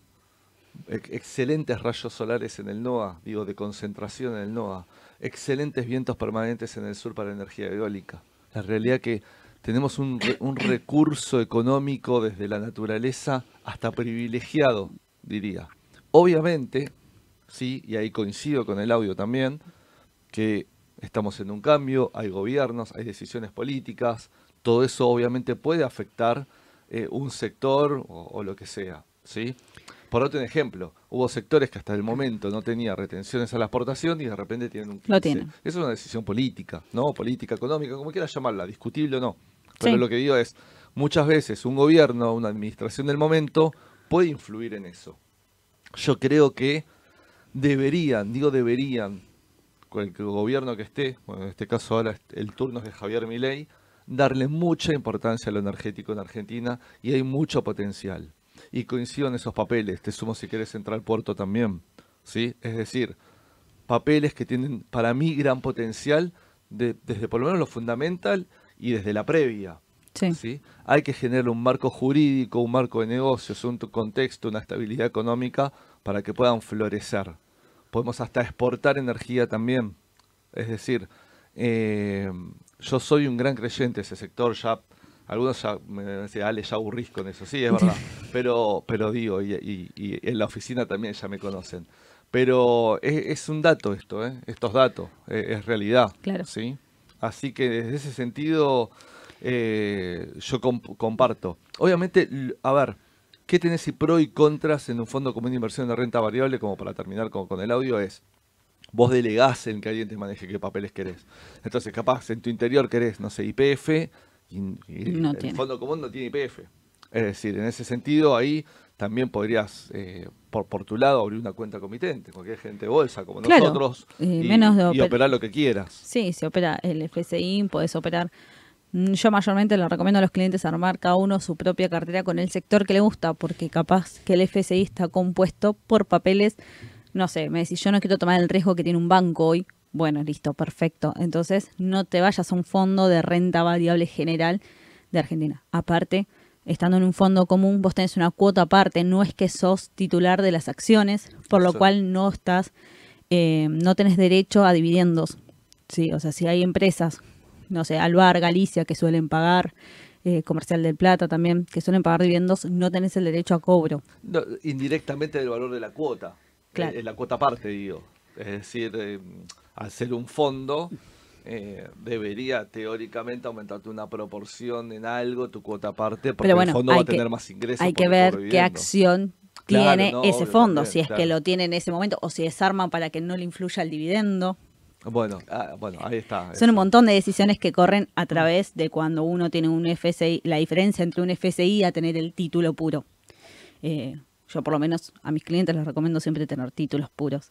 excelentes rayos solares en el NOA, digo, de concentración en el NOA, excelentes vientos permanentes en el sur para energía eólica. La realidad que tenemos un, recurso económico desde la naturaleza hasta privilegiado, diría. Obviamente, sí, y ahí coincido con el audio también, que estamos en un cambio, hay gobiernos, hay decisiones políticas, todo eso obviamente puede afectar eh, un sector o, o, lo que sea, ¿sí? Por otro ejemplo, hubo sectores que hasta el momento no tenían retenciones a la exportación y de repente tienen un 15. Lo tienen. Eso es una decisión política, ¿no? Política, económica, como quieras llamarla, discutible o no. Pero lo que digo es, muchas veces un gobierno, una administración del momento puede influir en eso. Yo creo que deberían, digo deberían, con el gobierno que esté, bueno, en este caso ahora el turno es de Javier Milei, darle mucha importancia a lo energético en Argentina y hay mucho potencial y coincido en esos papeles. Te sumo si quieres entrar al puerto también. ¿sí? Es decir, papeles que tienen para mí gran potencial desde por lo menos lo fundamental y desde la previa. Sí. Hay que generar un marco jurídico, un marco de negocios, un contexto, una estabilidad económica para que puedan florecer. Podemos hasta exportar energía también. Es decir, eh, yo soy un gran creyente de ese sector, ya algunos ya me decían, Ale, ya aburrís con eso. Sí, es verdad. pero, pero digo, y, en la oficina también ya me conocen. Pero es, un dato esto, ¿eh? estos datos, es, realidad. Claro. ¿sí? Así que desde ese sentido eh, yo comparto. Obviamente, a ver, ¿qué tenés y pro y contras en un fondo común de inversión de renta variable? Como para terminar con, con el audio es, vos delegás en que alguien te maneje qué papeles querés. Entonces, capaz en tu interior querés, no sé, IPF, el Fondo Común no tiene IPF. Es decir, en ese sentido, ahí también podrías, eh, por, por tu lado, abrir una cuenta comitente, cualquier gente de bolsa como nosotros, y, menos operar lo que quieras. Sí, se opera el FSI, puedes operar. Mm, yo mayormente le recomiendo a los clientes armar cada uno su propia cartera con el sector que le gusta, porque capaz que el FSI está compuesto por papeles, no sé, me decís, yo no quiero tomar el riesgo que tiene un banco hoy, bueno, listo, perfecto. Entonces, no te vayas a un fondo de renta variable general de Argentina. Aparte, estando en un fondo común, vos tenés una cuota aparte, no es que sos titular de las acciones, por lo cual no estás, eh, no tenés derecho a dividendos. Sí, o sea, si hay empresas, no sé, Alvar, Galicia, que suelen pagar, eh, Comercial del Plata también, que suelen pagar dividendos, no tenés el derecho a cobro. indirectamente del valor de la cuota. Claro. Eh, la cuota aparte, digo. Es decir, al ser un fondo, eh, debería teóricamente aumentarte una proporción en algo, tu cuota aparte, porque bueno, el fondo va a que- tener más ingresos. Hay que ver qué acción Claro, tiene no, ese fondo, si es claro. que lo tiene en ese momento o si desarman para que no le influya el dividendo. Bueno, ah, bueno, ahí está. Son eso. un montón de decisiones que corren a través de cuando uno tiene un FSI, la diferencia entre un FSI a tener el título puro. Eh, yo por lo menos a mis clientes les recomiendo siempre tener títulos puros.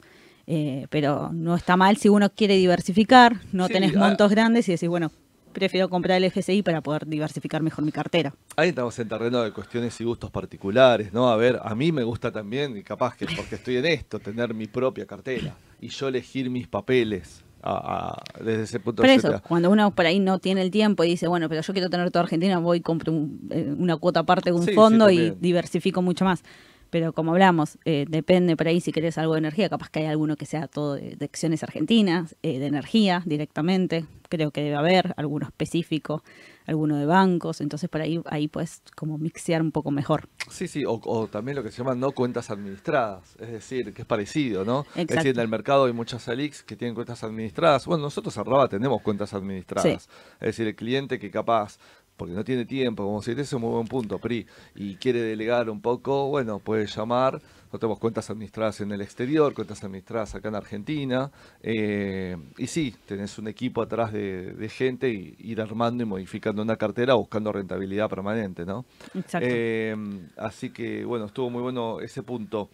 Eh, pero no está mal si uno quiere diversificar, no Sí, tenés ah. montos grandes y decís, bueno, prefiero comprar el FSI para poder diversificar mejor mi cartera. Ahí estamos en terreno de cuestiones y gustos particulares, ¿no? A ver, a mí me gusta también, y capaz que porque estoy en esto, tener mi propia cartera y yo elegir mis papeles a- a- desde ese punto Pero de eso, vista. cuando uno por ahí no tiene el tiempo y dice, bueno, pero yo quiero tener toda Argentina, voy y compro un- eh, una cuota aparte de un Sí, sí, fondo y diversifico mucho más. Pero como hablamos, eh, depende por ahí si querés algo de energía, capaz que hay alguno que sea todo de, de acciones argentinas, eh, de energía directamente, creo que debe haber, alguno específico, alguno de bancos, entonces por ahí, ahí puedes como mixear un poco mejor. Sí, sí, o, o también lo que se llaman no cuentas administradas, es decir, que es parecido, ¿no? Es decir, en el mercado hay muchas Alix que tienen cuentas administradas. Bueno, nosotros en Raba tenemos cuentas administradas. Es decir, el cliente que capaz, porque no tiene tiempo, como si ese es un muy buen punto, PRI, y quiere delegar un poco, bueno, puede llamar. Nosotros tenemos cuentas administradas en el exterior, cuentas administradas acá en Argentina. eh, y sí, tenés un equipo atrás de, de gente y ir armando y modificando una cartera buscando rentabilidad permanente, ¿no? Exacto. Eh, así que bueno, estuvo muy bueno ese punto.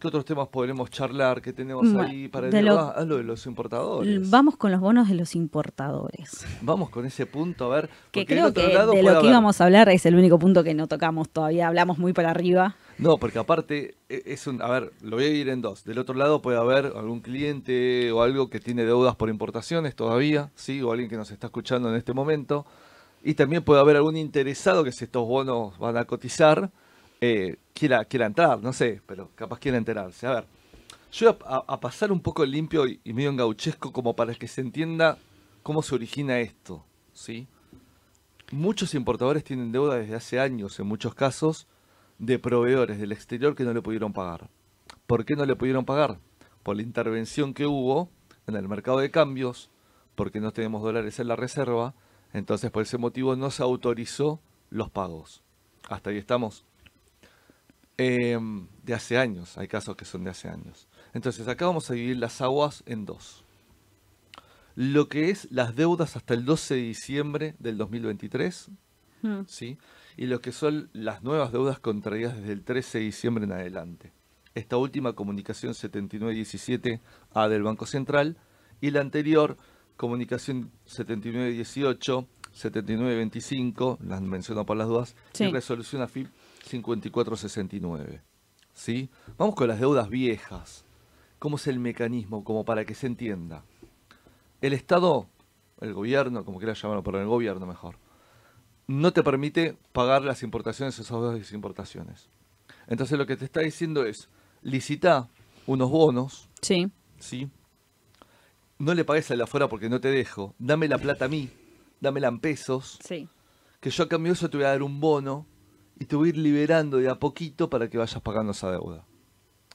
¿Qué otros temas podremos charlar? ¿Qué tenemos Bueno, ahí para el de lo- ah, lo de los importadores? Vamos con los bonos de los importadores. Vamos con ese punto, a ver. Que creo otro que lado de lo que íbamos a hablar es el único punto que no tocamos todavía, hablamos muy para arriba. No, porque aparte e- es un, a ver, lo voy a dividir en dos. Del otro lado puede haber algún cliente o algo que tiene deudas por importaciones todavía, sí, o alguien que nos está escuchando en este momento. Y también puede haber algún interesado que si estos bonos van a cotizar, eh, quiera, quiera entrar, no sé, pero capaz quiera enterarse. A ver, yo a- a pasar un poco limpio y, y medio engauchesco como para que se entienda cómo se origina esto, ¿sí? Muchos importadores tienen deuda desde hace años, en muchos casos, de proveedores del exterior que no le pudieron pagar. ¿Por qué no le pudieron pagar? Por la intervención que hubo en el mercado de cambios, porque no tenemos dólares en la reserva, entonces por ese motivo no se autorizó los pagos. Hasta ahí estamos. Em, de hace años, hay casos que son de hace años. Entonces acá vamos a dividir las aguas en dos. Lo que es las deudas hasta el 12 de diciembre del 2023, Mm. ¿sí? y lo que son las nuevas deudas contraídas desde el 13 de diciembre en adelante. Esta última comunicación 7917A del Banco Central y la anterior comunicación 7918, 7925, las menciono por las dudas, Sí. y resolución AFIP 5469. ¿sí? Vamos con las deudas viejas. ¿Cómo es el mecanismo? Como para que se entienda. El Estado, el gobierno, como quieras llamarlo, pero el gobierno mejor, no te permite pagar las importaciones esas dos importaciones. Entonces lo que te está diciendo es, licita unos bonos, Sí, ¿sí? No le pagues al de afuera porque no te dejo. Dame la plata a mí, dámela en pesos, sí. que yo a cambio de eso te voy a dar un bono y te voy a ir liberando de a poquito para que vayas pagando esa deuda.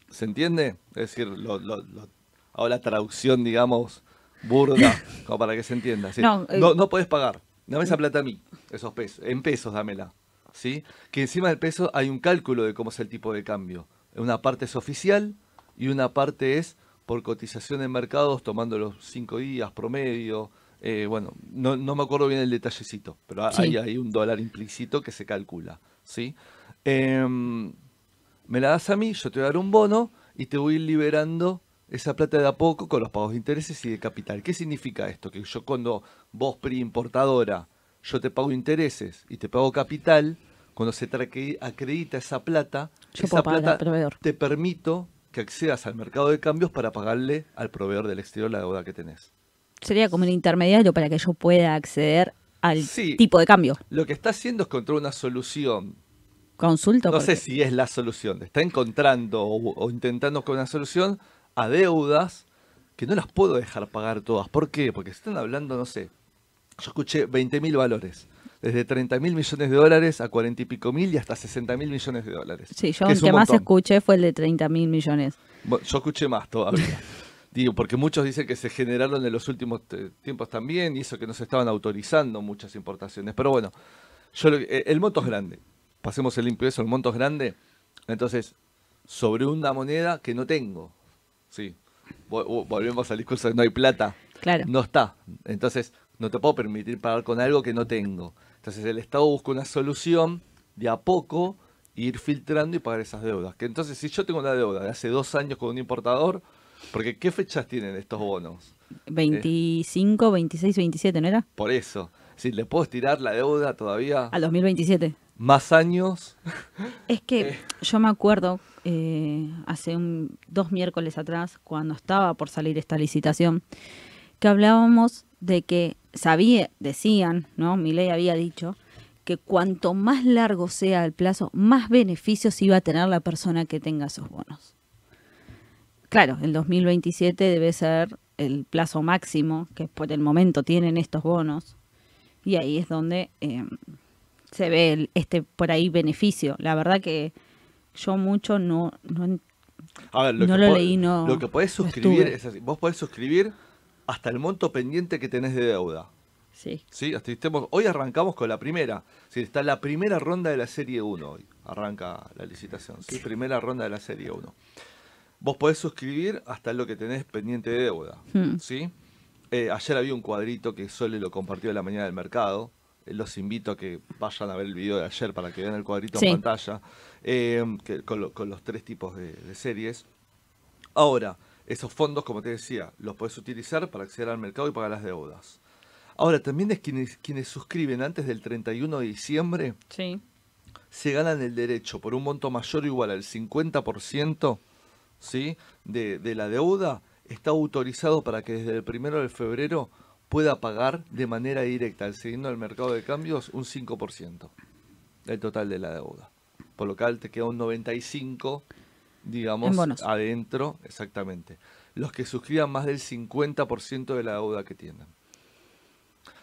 ¿Se entiende? Es decir, lo, lo- lo- hago la traducción, digamos, burda, como para que se entienda. ¿sí? No, No, eh, no, podés pagar. Dame esa plata a mí, esos pesos. En pesos dámela. ¿sí? Que encima del peso hay un cálculo de cómo es el tipo de cambio. Una parte es oficial y una parte es por cotización en mercados, tomando los cinco días promedio. Eh, bueno, no, no me acuerdo bien el detallecito, pero Sí. hay, hay un dólar implícito que se calcula. ¿Sí? Em, me la das a mí, yo te voy a dar un bono y te voy a ir liberando esa plata de a poco con los pagos de intereses y de capital. ¿Qué significa esto? Que yo cuando vos, PRI importadora, yo te pago intereses y te pago capital, cuando se te acredita esa plata, Yo esa plata proveedor. te permito que accedas al mercado de cambios para pagarle al proveedor del exterior la deuda que tenés. Sería como un intermediario para que yo pueda acceder al Sí. tipo de cambio. Lo que está haciendo es encontrar una solución Consulto. No porque- sé si es la solución. Está encontrando o, o intentando con una solución a deudas que no las puedo dejar pagar todas. ¿Por qué? Porque están hablando, no sé. Yo escuché 20 mil valores. Desde 30 mil millones de dólares a 40 y pico mil y hasta 60 mil millones de dólares. Sí, yo el que un más montón. escuché fue el de 30 mil millones. Bueno, yo escuché más todavía. Digo, porque muchos dicen que se generaron en los últimos tiempos también y eso que no se estaban autorizando muchas importaciones. Pero bueno, yo lo eh, el monto es grande. Pasemos el limpio eso, el monto es grande. Entonces, sobre una moneda que no tengo. Sí. Vol- vol- Volvemos al discurso de no hay plata. Claro. No está. Entonces, no te puedo permitir pagar con algo que no tengo. Entonces, el Estado busca una solución de a poco ir filtrando y pagar esas deudas. Que entonces, si yo tengo una deuda de hace dos años con un importador, porque ¿qué fechas tienen estos bonos? 25, 26, 27, ¿no era? Por eso, si le puedo estirar la deuda todavía Al 2027. más años, Es que Eh. yo me acuerdo eh, hace un- dos miércoles atrás, cuando estaba por salir esta licitación, que hablábamos de que sabía, decían, ¿no? ley había dicho que cuanto más largo sea el plazo, más beneficios iba a tener la persona que tenga esos bonos. Claro, el 2027 debe ser el plazo máximo que por el momento tienen estos bonos. Y ahí es donde eh, se ve el- este por ahí beneficio. La verdad que yo mucho no, no A ver, No lo leí, no- Lo que podés suscribir es así. Vos podés suscribir hasta el monto pendiente que tenés de deuda. sí. ¿sí? Hasta estemos- hoy arrancamos con la primera. Sí, está la primera ronda de la Serie 1 hoy. Arranca la licitación. ¿sí? Primera ronda de la Serie 1. Vos podés suscribir hasta lo que tenés pendiente de deuda. Hmm. ¿sí? Eh, ayer había un cuadrito que Sole lo compartió en la mañana del mercado. Eh, los invito a que vayan a ver el video de ayer para que vean el cuadrito Sí. en pantalla. eh, que- con, lo- con los tres tipos de, de series. Ahora, esos fondos, como te decía, los puedes utilizar para acceder al mercado y pagar las deudas. Ahora, también es quienes, quienes suscriben antes del 31 de diciembre Sí. se ganan el derecho por un monto mayor o igual al 50% ¿sí? de, de la deuda, está autorizado para que desde el 1 de febrero pueda pagar de manera directa, al siguiendo el mercado de cambios, un 5% del total de la deuda. Por lo cual te queda un 95%, digamos, adentro, exactamente. Los que suscriban más del 50% de la deuda que tienen.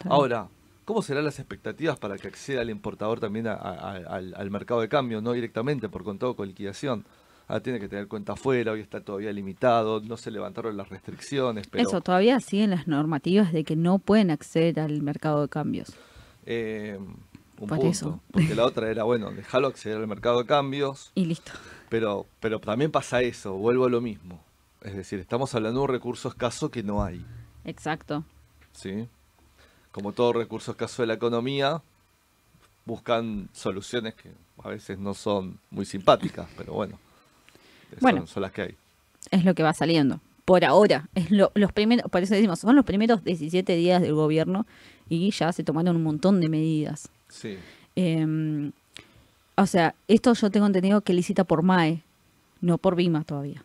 Ahora, ¿cómo serán las expectativas para que acceda el importador también a- a- al, al mercado de cambio, no directamente por contado con liquidación? Ah, tiene que tener cuenta afuera, hoy está todavía limitado, no se levantaron las restricciones, pero Eso, todavía siguen las normativas de que no pueden acceder al mercado de cambios. eh, un Por punto. eso. Porque la otra era, bueno, dejarlo acceder al mercado de cambios, Y listo. pero, pero también pasa eso, vuelvo a lo mismo. Es decir, estamos hablando de un recurso escaso que no hay. Exacto. ¿sí? Como todo recurso escaso de la economía, buscan soluciones que a veces no son muy simpáticas, pero bueno, Bueno. son las que hay. Es lo que va saliendo. Por ahora. Es lo- los primeros, por eso decimos, son los primeros 17 días del gobierno y ya se tomaron un montón de medidas. Sí, Eh, o sea, esto yo tengo entendido que licita por MAE, no por BIMA todavía.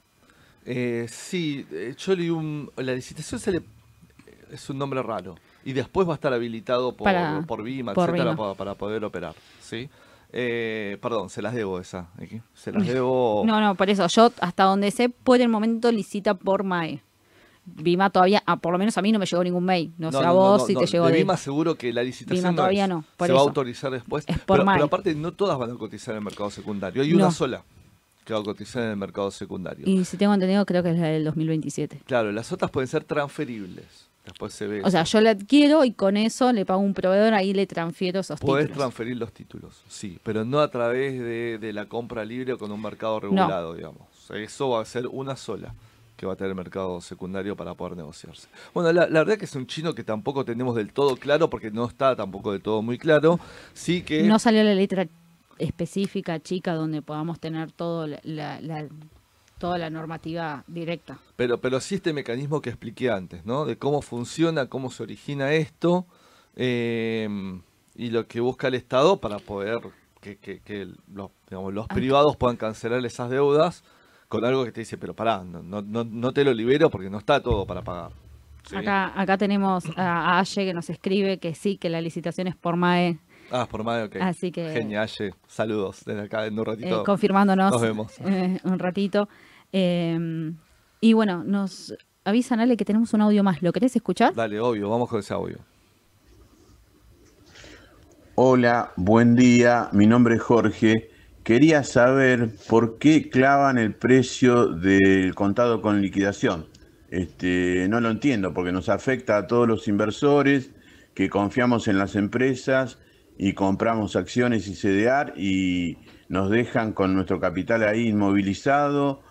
Eh, sí eh, yo leí un... La licitación se le- es un nombre raro. Y después va a estar habilitado por, Para- por BIMA, por etcétera, BIMA. Para, para poder operar. ¿sí? Eh, perdón, se las debo esa. aquí. Se las debo... No, no, por eso, yo hasta donde sé, por el momento licita por MAE. BIMA todavía, ah, por lo menos a mí no me llegó ningún mail. No, sé a vos si te llegó de de- Bima seguro que la licitación Bima no todavía es. no, por se va a autorizar después. Es por pero, pero aparte no todas van a cotizar en el mercado secundario. Hay una sola que va a cotizar en el mercado secundario. Y si tengo entendido, creo que es la del 2027. Claro, las otras pueden ser transferibles. Después se ve. O sea, yo la adquiero y con eso le pago un proveedor, ahí le transfiero esos Podés títulos. transferir los títulos, sí, pero no a través de, de la compra libre o con un mercado regulado, digamos. Eso va a ser una sola que va a tener el mercado secundario para poder negociarse. Bueno, la, la verdad que es un chino que tampoco tenemos del todo claro, porque no está tampoco del todo muy claro. Sí que... No salió la letra específica, chica, donde podamos tener todo la- toda la normativa directa. Pero, pero sí este mecanismo que expliqué antes, ¿no? De cómo funciona, cómo se origina esto eh, y lo que busca el Estado para poder que, que- que los, digamos, los Ah. privados puedan cancelar esas deudas con algo que te dice, pero pará, no, no, no, no te lo libero porque no está todo para pagar. ¿sí? Acá, acá tenemos a, a Aye que nos escribe que sí, que la licitación es por MAE, Ah, por más, ok. Así que- Genial, Ye. saludos desde acá en un eh, ratito. confirmándonos nos vemos. eh, un ratito. Eh, y bueno, nos avisan, Ale, que tenemos un audio más. ¿Lo querés escuchar? Dale, obvio, vamos con ese audio. Hola, buen día. Mi nombre es Jorge. Quería saber por qué clavan el precio del contado con liquidación. este, no lo entiendo porque nos afecta a todos los inversores que confiamos en las empresas y compramos acciones y CDR y nos dejan con nuestro capital ahí inmovilizado,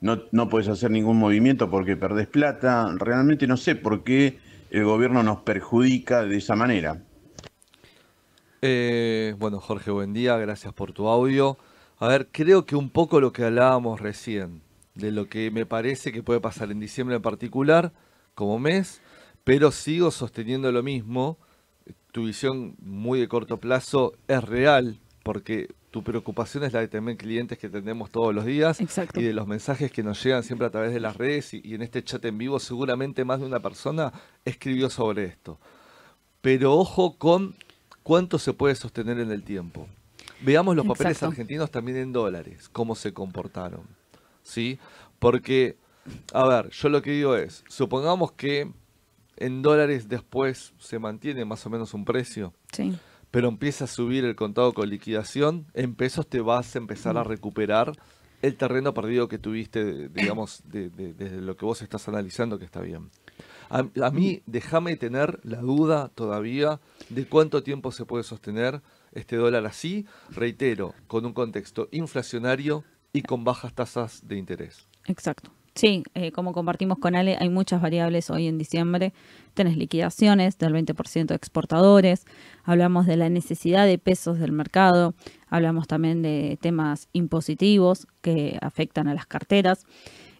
no, no puedes hacer ningún movimiento porque perdés plata. Realmente no sé por qué el gobierno nos perjudica de esa manera. Eh, bueno, Jorge, buen día, gracias por tu audio. A ver, creo que un poco lo que hablábamos recién, de lo que me parece que puede pasar en diciembre en particular, como mes, pero sigo sosteniendo lo mismo. Tu visión muy de corto plazo es real, porque tu preocupación es la de tener clientes que tenemos todos los días Exacto. y de los mensajes que nos llegan siempre a través de las redes y, y en este chat en vivo seguramente más de una persona escribió sobre esto. Pero ojo con cuánto se puede sostener en el tiempo. Veamos los papeles argentinos también en dólares, cómo se comportaron. ¿Sí? Porque, a ver, yo lo que digo es, supongamos que en dólares después se mantiene más o menos un precio, Sí. pero empieza a subir el contado con liquidación, en pesos te vas a empezar a recuperar el terreno perdido que tuviste, digamos, de- de- desde lo que vos estás analizando, que está bien. A, a mí, déjame tener la duda todavía de cuánto tiempo se puede sostener este dólar así, reitero, con un contexto inflacionario y con bajas tasas de interés. Exacto. Sí, eh, como compartimos con Ale, hay muchas variables hoy en diciembre. Tenés liquidaciones del 20% de exportadores, hablamos de la necesidad de pesos del mercado, hablamos también de temas impositivos que afectan a las carteras.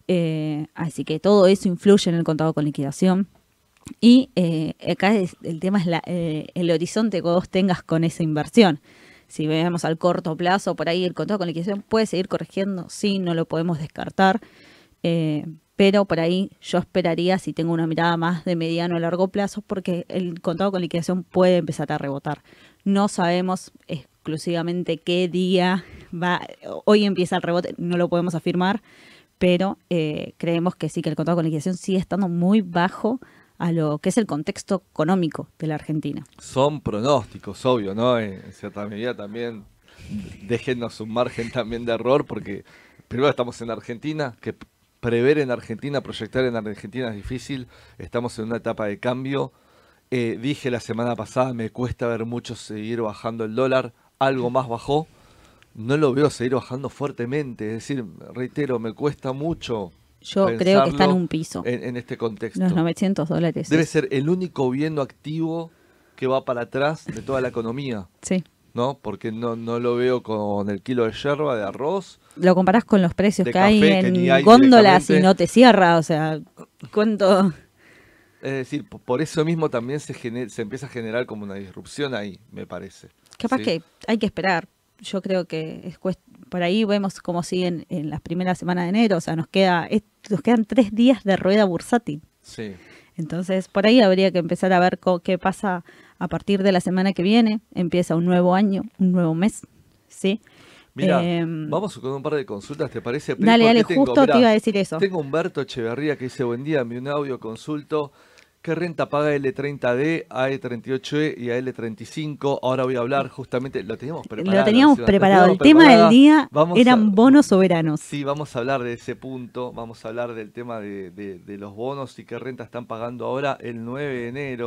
Eh, así que todo eso influye en el contado con liquidación. Y eh, acá el tema es la- eh, el horizonte que vos tengas con esa inversión. Si vemos al corto plazo, por ahí el contado con liquidación puede seguir corrigiendo, sí, no lo podemos descartar. Eh, pero por ahí yo esperaría si tengo una mirada más de mediano a largo plazo, porque el contado con liquidación puede empezar a rebotar. No sabemos exclusivamente qué día va, hoy empieza el rebote, no lo podemos afirmar, pero eh, creemos que sí, que el contado con liquidación sigue estando muy bajo a lo que es el contexto económico de la Argentina. Son pronósticos, obvio, ¿no? En cierta medida también déjennos un margen también de error porque primero estamos en Argentina, que prever en Argentina, proyectar en Argentina es difícil, estamos en una etapa de cambio. Eh, dije la semana pasada, me cuesta ver mucho seguir bajando el dólar, algo más bajó, no lo veo seguir bajando fuertemente, es decir, reitero, me cuesta mucho. Yo creo que está en un piso, En, en este contexto. los 900 dólares. Debe ser el único viendo activo que va para atrás de toda la economía, Sí. ¿No? Porque no, no lo veo con el kilo de yerba, de arroz. lo comparás con los precios que hay café, en hay góndolas y no te cierra, o sea, cuánto Es decir, po- por eso mismo también se, gene- se empieza a generar como una disrupción ahí, me parece. capaz Sí. que hay que esperar. Yo creo que es por ahí vemos cómo siguen en las primeras semanas de enero, o sea, nos queda es- nos quedan tres días de rueda bursátil. Sí. Entonces, por ahí habría que empezar a ver qué pasa a partir de la semana que viene. Empieza un nuevo año, un nuevo mes, ¿sí? Mira, Em, vamos con un par de consultas, ¿te parece? Dale, dale, tengo, justo te iba a decir eso. Tengo Humberto Echeverría que dice, buen día, envió un audio consulto. ¿Qué renta paga L30D, AE38E y AL35? Ahora voy a hablar justamente, lo teníamos preparado. Lo teníamos lo preparado. El tema del día Vamos eran a- bonos soberanos. Sí, vamos a hablar de ese punto, vamos a hablar del tema de, de- de los bonos y qué renta están pagando ahora el 9 de enero.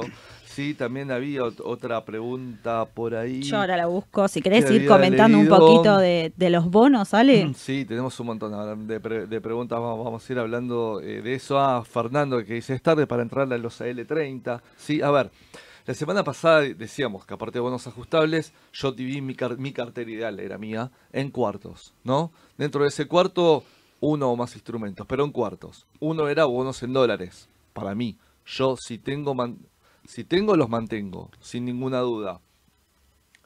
Sí, también había ot- otra pregunta por ahí. Yo ahora la busco. Si querés que ir comentando un poquito de, de los bonos, ¿sale? Sí, tenemos un montón de, pre- de preguntas, vamos, vamos a ir hablando eh, de eso. Ah, Fernando que dice, es tarde para entrar a los AL30. Sí, a ver, la semana pasada decíamos que aparte de bonos ajustables, yo dividí mi, car- mi cartera ideal, era mía, en cuartos, ¿no? Dentro de ese cuarto, uno o más instrumentos, pero en cuartos. Uno era bonos en dólares, para mí. Yo si tengo, man- si tengo los mantengo, sin ninguna duda.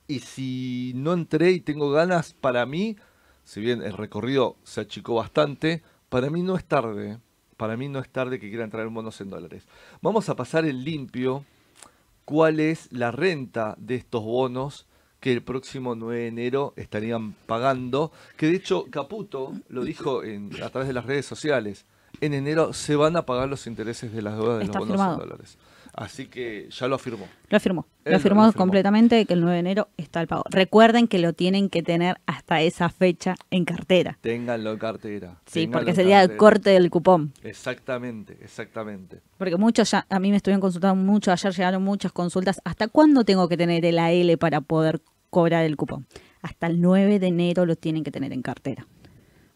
Y si no entré y tengo ganas, para mí, si bien el recorrido se achicó bastante, para mí no es tarde. Para mí no es tarde que quiera entrar en bonos en dólares. Vamos a pasar en limpio cuál es la renta de estos bonos que el próximo 9 de enero estarían pagando. Que de hecho Caputo lo dijo en, a través de las redes sociales. En enero se van a pagar los intereses de las deudas de Está los bonos firmado. en dólares. Así que ya lo afirmó. Lo afirmó. Él Lo afirmó completamente que el 9 de enero está el pago. Recuerden que lo tienen que tener hasta esa fecha en cartera. Ténganlo en cartera. Sí, porque sería el corte del cupón. Exactamente, exactamente. Porque muchos ya, a mí me estuvieron consultando mucho, ayer llegaron muchas consultas. ¿Hasta cuándo tengo que tener el AL para poder cobrar el cupón? Hasta el 9 de enero lo tienen que tener en cartera.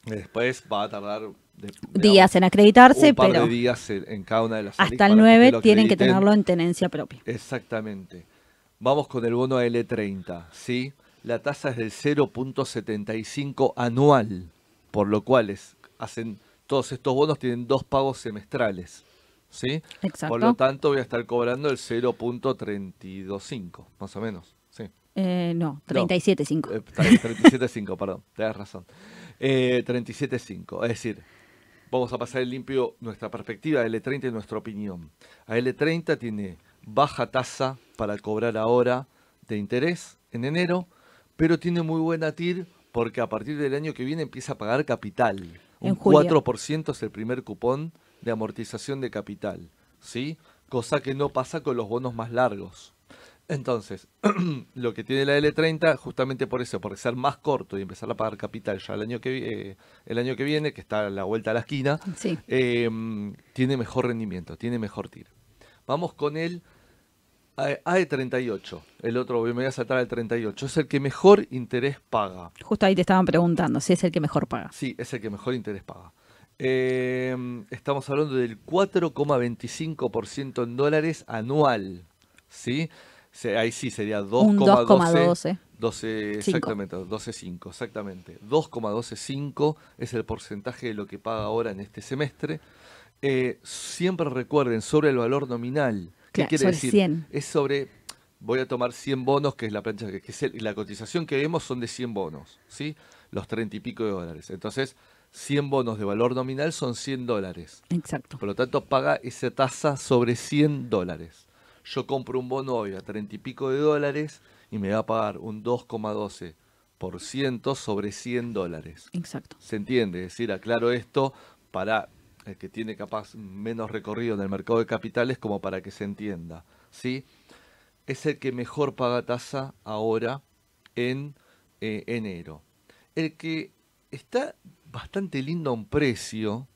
Después va a tardar de- días en acreditarse, un par pero de días en, cada una de las hasta el para 9 te lo tienen que tenerlo en tenencia propia. Exactamente. Vamos con el bono L30, ¿sí? La tasa es del 0.75 anual, por lo cual es- hacen todos estos bonos tienen dos pagos semestrales, ¿sí? Exacto. Por lo tanto voy a estar cobrando el 0.325, más o menos, ¿sí? Eh, no, 37.5. Eh, está bien, 37.5, perdón, tenés razón. Eh, 37.5, es decir, vamos a pasar en limpio nuestra perspectiva de L30 y nuestra opinión. A L30 tiene baja tasa para cobrar ahora de interés en enero, pero tiene muy buena TIR porque a partir del año que viene empieza a pagar capital. Un julio. 4% es el primer cupón de amortización de capital, ¿sí? Cosa que no pasa con los bonos más largos. Entonces, lo que tiene la L30, justamente por eso, por ser más corto y empezar a pagar capital ya el año que, eh, el año que viene, que está a la vuelta a la esquina, Sí. eh, tiene mejor rendimiento, tiene mejor tiro. Vamos con el AE- AE38, el otro, me voy a saltar al 38, es el que mejor interés paga. Justo ahí te estaban preguntando si es el que mejor paga. Sí, es el que mejor interés paga. Eh, estamos hablando del 4,25% en dólares anual. ¿Sí? Ahí sí sería Un 2,12. 2,12. 12, Cinco. exactamente, 12,5, exactamente. 2,125 es el porcentaje de lo que paga ahora en este semestre. Eh, siempre recuerden sobre el valor nominal. ¿Qué Claro, quiere sobre decir? 100. Es sobre, voy a tomar 100 bonos, que es la plancha, que, que es el- la cotización que vemos son de 100 bonos, ¿sí? Los 30 y pico de dólares. Entonces, 100 bonos de valor nominal son 100 dólares. Exacto. Por lo tanto, paga esa tasa sobre 100 dólares. Yo compro un bono hoy a 30 y pico de dólares y me va a pagar un 2,12% sobre 100 dólares. Exacto. ¿Se entiende? Es decir, aclaro esto para el que tiene capaz menos recorrido en el mercado de capitales como para que se entienda. ¿sí? Es el que mejor paga tasa ahora en eh, enero. El que está bastante lindo a un precio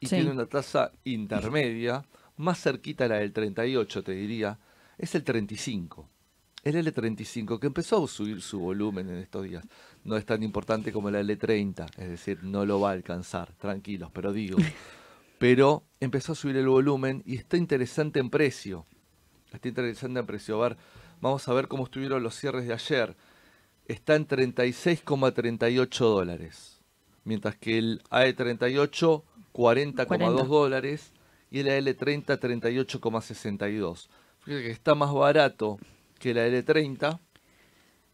y Sí. tiene una tasa intermedia, más cerquita a la del 38 te diría, es el 35. El L35, que empezó a subir su volumen en estos días, no es tan importante como el L30, es decir, no lo va a alcanzar, tranquilos, pero digo. Pero empezó a subir el volumen y está interesante en precio. Está interesante en precio. A ver, vamos a ver cómo estuvieron los cierres de ayer. Está en 36,38 dólares. Mientras que el AE38, 40,2 40. dólares. Y el AL30, 38,62. Fíjate que está más barato que la L30,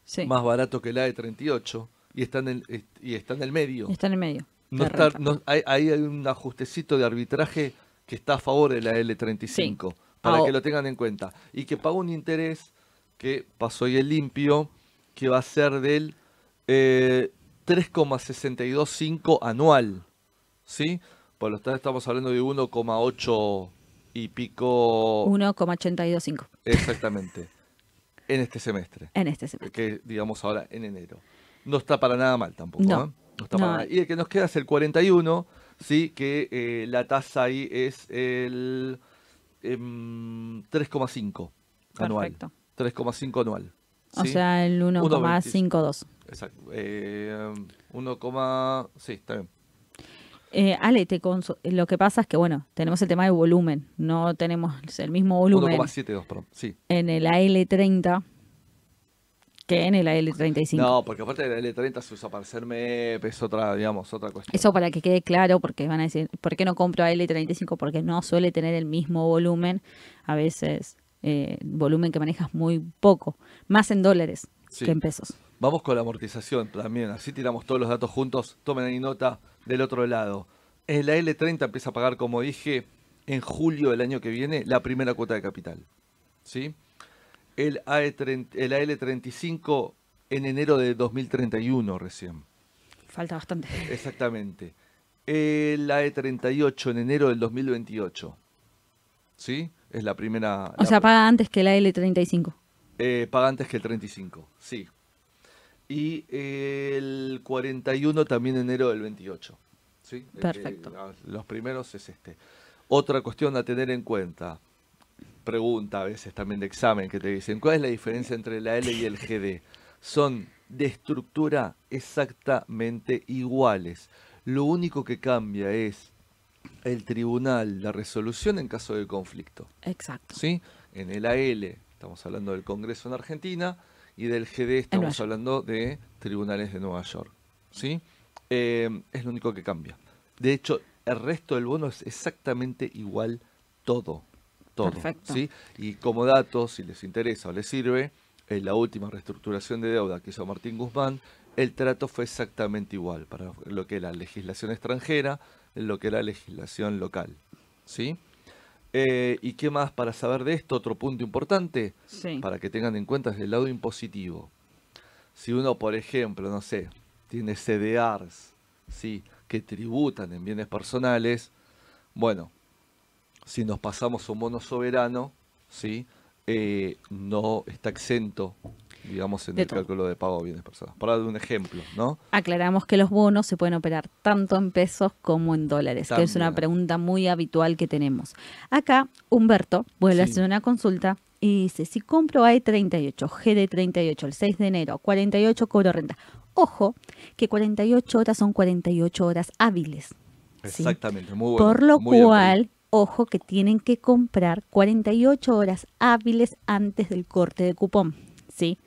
Sí. más barato que la E38 y está en el, y está en el medio. Está en el medio. No está- no- hay, ahí hay un ajustecito de arbitraje que está a favor de la L35, para Ah, que lo tengan en cuenta. Y que paga un interés que pasó hoy el limpio, que va a ser del eh, 3,625 anual. ¿Sí? Por lo tanto, estamos hablando de 1,8 y pico. 1,825 Exactamente. En este semestre. en este semestre. Que digamos ahora en enero. No está para nada mal tampoco. No. ¿eh? No está para nada. Y el que nos queda es el 41, ¿sí? Que eh, la tasa ahí es el em, 3,5 anual. Perfecto. 3,5 anual. O sea, el 1,25. 1,52. Exacto. Eh, 1, sí, está bien. Eh, Ale, te lo que pasa es que, bueno, tenemos el tema de volumen. No tenemos el mismo volumen 1,72, perdón. Sí. en el AL30 que en el AL35. No, porque aparte de la L30 se usa para hacer MEP, es otra, digamos, otra cuestión. Eso para que quede claro, porque van a decir, ¿por qué no compro AL35? Porque no suele tener el mismo volumen. A veces, eh, volumen que manejas muy poco. Más en dólares Sí. que en pesos. Vamos con la amortización también, así tiramos todos los datos juntos. Tomen ahí nota del otro lado. El L30 empieza a pagar, como dije, en julio del año que viene, la primera cuota de capital. ¿Sí? El, AE30 el AL35 en enero de 2031 recién. Falta bastante. Exactamente. El AE38 en enero del 2028. ¿Sí? Es la primera. O la- sea, paga antes que la L35. eh, paga antes que el 35, sí. Y el 41 también enero del 28. ¿sí? Perfecto. los primeros es este. Otra cuestión a tener en cuenta, pregunta a veces también de examen que te dicen, ¿cuál es la diferencia entre la L y el GD? Son de estructura exactamente iguales. Lo único que cambia es el tribunal, la resolución en caso de conflicto. Exacto. ¿sí? En el AL estamos hablando del Congreso en Argentina y del GD estamos hablando de tribunales de Nueva York. ¿sí? Eh, es lo único que cambia. De hecho, el resto del bono es exactamente igual todo. todo Perfecto. ¿sí? Y como dato, si les interesa o les sirve, en la última reestructuración de deuda que hizo Martín Guzmán, el trato fue exactamente igual para lo que era legislación extranjera, lo que era legislación local. ¿sí? Eh, ¿Y qué más para saber de esto? Otro punto importante Sí. para que tengan en cuenta es el lado impositivo. Si uno, por ejemplo, no sé, tiene CDRs, ¿sí? que tributan en bienes personales, bueno, si nos pasamos a un bono soberano, ¿sí? Eh, no está exento, digamos, en De el todo. cálculo de pago de bienes personales. Para dar un ejemplo, ¿no? Aclaramos que los bonos se pueden operar tanto en pesos como en dólares, que es una pregunta muy habitual que tenemos. Acá, Humberto vuelve a Sí. hacer una consulta y dice, si compro A38, GD38, el 6 de enero, 48 cobro renta. Ojo, que 48 horas son 48 horas hábiles. ¿sí? Exactamente, muy bueno. Por lo muy bien, cual, ojo que tienen que comprar 48 horas hábiles antes del corte de cupón, ¿sí?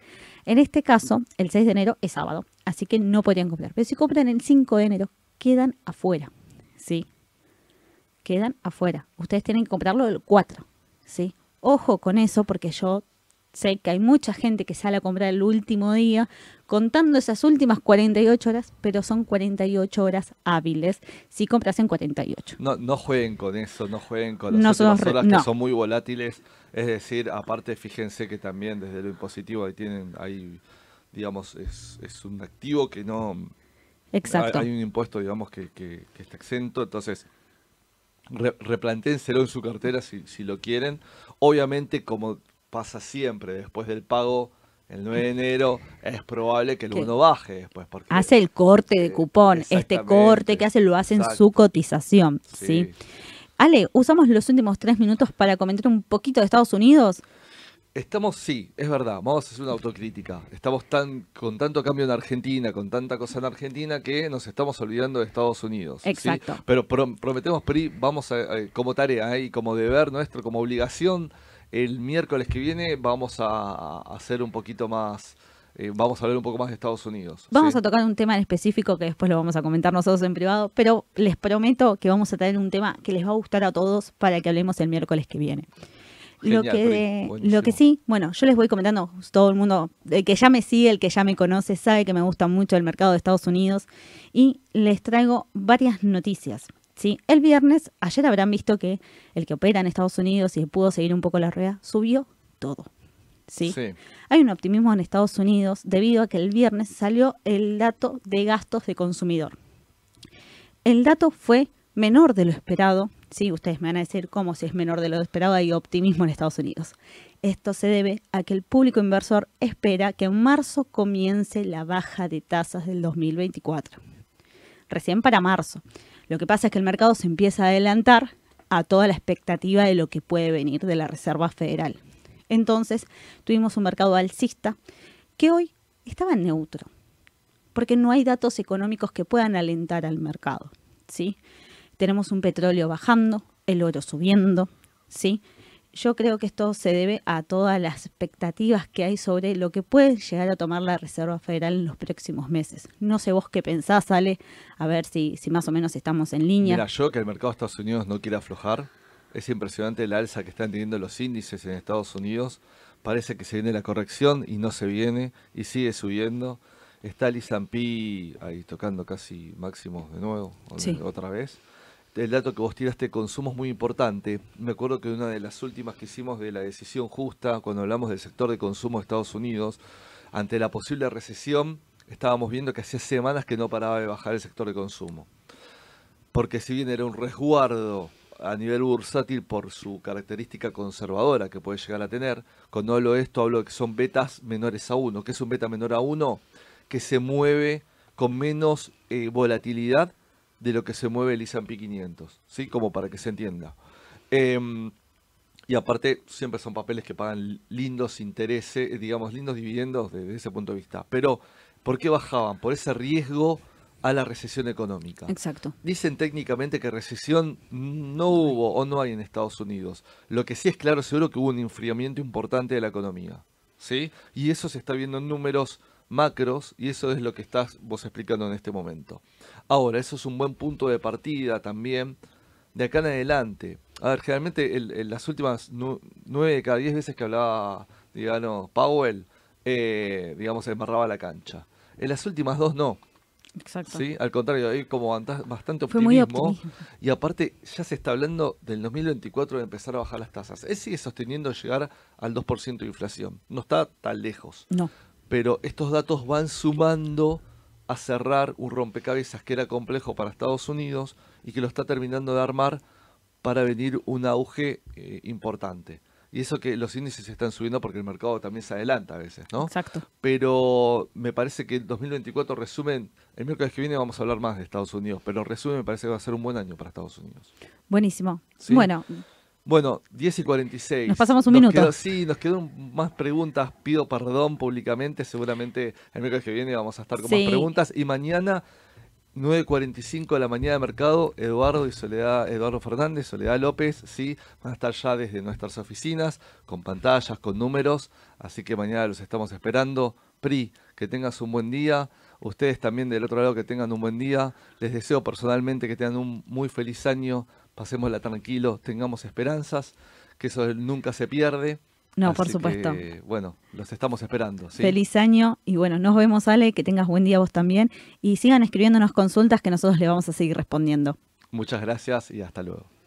En este caso, el 6 de enero es sábado, así que no podrían comprar. Pero si compran el 5 de enero, quedan afuera, ¿sí? Quedan afuera. Ustedes tienen que comprarlo el 4, ¿sí? Ojo con eso porque yo sé que hay mucha gente que sale a comprar el último día contando esas últimas 48 horas, pero son 48 horas hábiles si compras en 48. No, no jueguen con eso, no jueguen con las Nosotros horas no. que son muy volátiles. Es decir, aparte fíjense que también desde lo impositivo ahí tienen, ahí, digamos, es, es un activo que no... Exacto. Hay, hay un impuesto, digamos, que, que- que está exento. Entonces, re- replantéenselo en su cartera si, si lo quieren. Obviamente, como pasa siempre, después del pago, el 9 de enero, es probable que el bono baje después. Porque, Hace el corte de Eh, cupón. Este corte que hace lo hace en su cotización. ¿sí? Sí. Ale, usamos los últimos tres minutos para comentar un poquito de Estados Unidos. Estamos, sí, es verdad, vamos a hacer una autocrítica. Estamos tan con tanto cambio en Argentina, con tanta cosa en Argentina, que nos estamos olvidando de Estados Unidos. ¿sí? Exacto. Pero pro- prometemos, Pri, vamos a, a- como tarea ¿eh? y como deber nuestro, como obligación, el miércoles que viene vamos a, hacer un poquito más, eh, vamos a hablar un poco más de Estados Unidos. Vamos ¿sí? a tocar un tema en específico que después lo vamos a comentar nosotros en privado, pero les prometo que vamos a traer un tema que les va a gustar a todos para que hablemos el miércoles que viene. lo, que, buenísimo. lo que sí, bueno, yo les voy comentando, todo el mundo, el que ya me sigue, el que ya me conoce, sabe que me gusta mucho el mercado de Estados Unidos y les traigo varias noticias. ¿Sí? El viernes, ayer habrán visto que el que opera en Estados Unidos y pudo seguir un poco la rueda, subió todo. ¿sí? Sí. Hay un optimismo en Estados Unidos debido a que el viernes salió el dato de gastos de consumidor. El dato fue menor de lo esperado. Sí, ustedes me van a decir cómo si es menor de lo esperado hay optimismo en Estados Unidos. Esto se debe a que el público inversor espera que en marzo comience la baja de tasas del 2024. Recién para marzo. Lo que pasa es que el mercado se empieza a adelantar a toda la expectativa de lo que puede venir de la Reserva Federal. Entonces, tuvimos un mercado alcista que hoy estaba neutro, porque no hay datos económicos que puedan alentar al mercado, ¿sí? Tenemos un petróleo bajando, el oro subiendo, ¿sí? Yo creo que esto se debe a todas las expectativas que hay sobre lo que puede llegar a tomar la Reserva Federal en los próximos meses. No sé vos qué pensás, Ale, a ver si, si más o menos estamos en línea. Mira, yo que el mercado de Estados Unidos no quiere aflojar. Es impresionante la alza que están teniendo los índices en Estados Unidos. Parece que se viene la corrección y no se viene y sigue subiendo. Está el S&P ahí tocando casi máximos de nuevo, Sí. otra vez. El dato que vos tiraste de consumo es muy importante. Me acuerdo que una de las últimas que hicimos de la decisión justa, cuando hablamos del sector de consumo de Estados Unidos, ante la posible recesión, estábamos viendo que hacía semanas que no paraba de bajar el sector de consumo porque si bien era un resguardo a nivel bursátil por su característica conservadora que puede llegar a tener. Cuando hablo de esto, hablo de que son betas menores a 1. ¿Qué es un beta menor a 1? Que se mueve con menos eh, volatilidad de lo que se mueve el S&P 500, ¿sí? Como para que se entienda. Em, y aparte, siempre son papeles que pagan lindos intereses, eh, digamos, lindos dividendos desde ese punto de vista. Pero, ¿por qué bajaban? Por ese riesgo a la recesión económica. Exacto. Dicen técnicamente que recesión no hubo o no hay en Estados Unidos. Lo que sí es claro, seguro que hubo un enfriamiento importante de la economía. ¿Sí? Y eso se está viendo en números macros y eso es lo que estás vos explicando en este momento. Ahora, eso es un buen punto de partida también de acá en adelante. A ver, generalmente en las últimas nueve de cada diez veces que hablaba, digamos, Powell, eh, digamos, se embarraba la cancha. En las últimas dos no. Exacto. ¿sí? Al contrario, hay como bastante optimismo. Y aparte, ya se está hablando del 2024 de empezar a bajar las tasas. Él sigue sosteniendo llegar al 2% de inflación. No está tan lejos. No pero estos datos van sumando a cerrar un rompecabezas que era complejo para Estados Unidos y que lo está terminando de armar para venir un auge eh, importante. Y eso que los índices están subiendo porque el mercado también se adelanta a veces, ¿no? Exacto. Pero me parece que el 2024 resumen, el miércoles que viene vamos a hablar más de Estados Unidos, pero resumen me parece que va a ser un buen año para Estados Unidos. Buenísimo. Bueno, bueno, 10 y 46. Nos pasamos un minuto. sí, nos quedaron más preguntas. Pido perdón públicamente. Seguramente el miércoles que viene vamos a estar con más preguntas. Y mañana, 9.45 de la mañana de mercado, Eduardo y Soledad, Eduardo Fernández, Soledad López, sí, van a estar ya desde nuestras oficinas, con pantallas, con números. Así que mañana los estamos esperando. PRI, que tengas un buen día. Ustedes también del otro lado que tengan un buen día. Les deseo personalmente que tengan un muy feliz año pasémosla tranquilo, tengamos esperanzas, que eso nunca se pierde. No, por supuesto. bueno, los estamos esperando. Feliz año y bueno, nos vemos Ale, que tengas buen día vos también y sigan escribiéndonos consultas que nosotros le vamos a seguir respondiendo. Muchas gracias y hasta luego.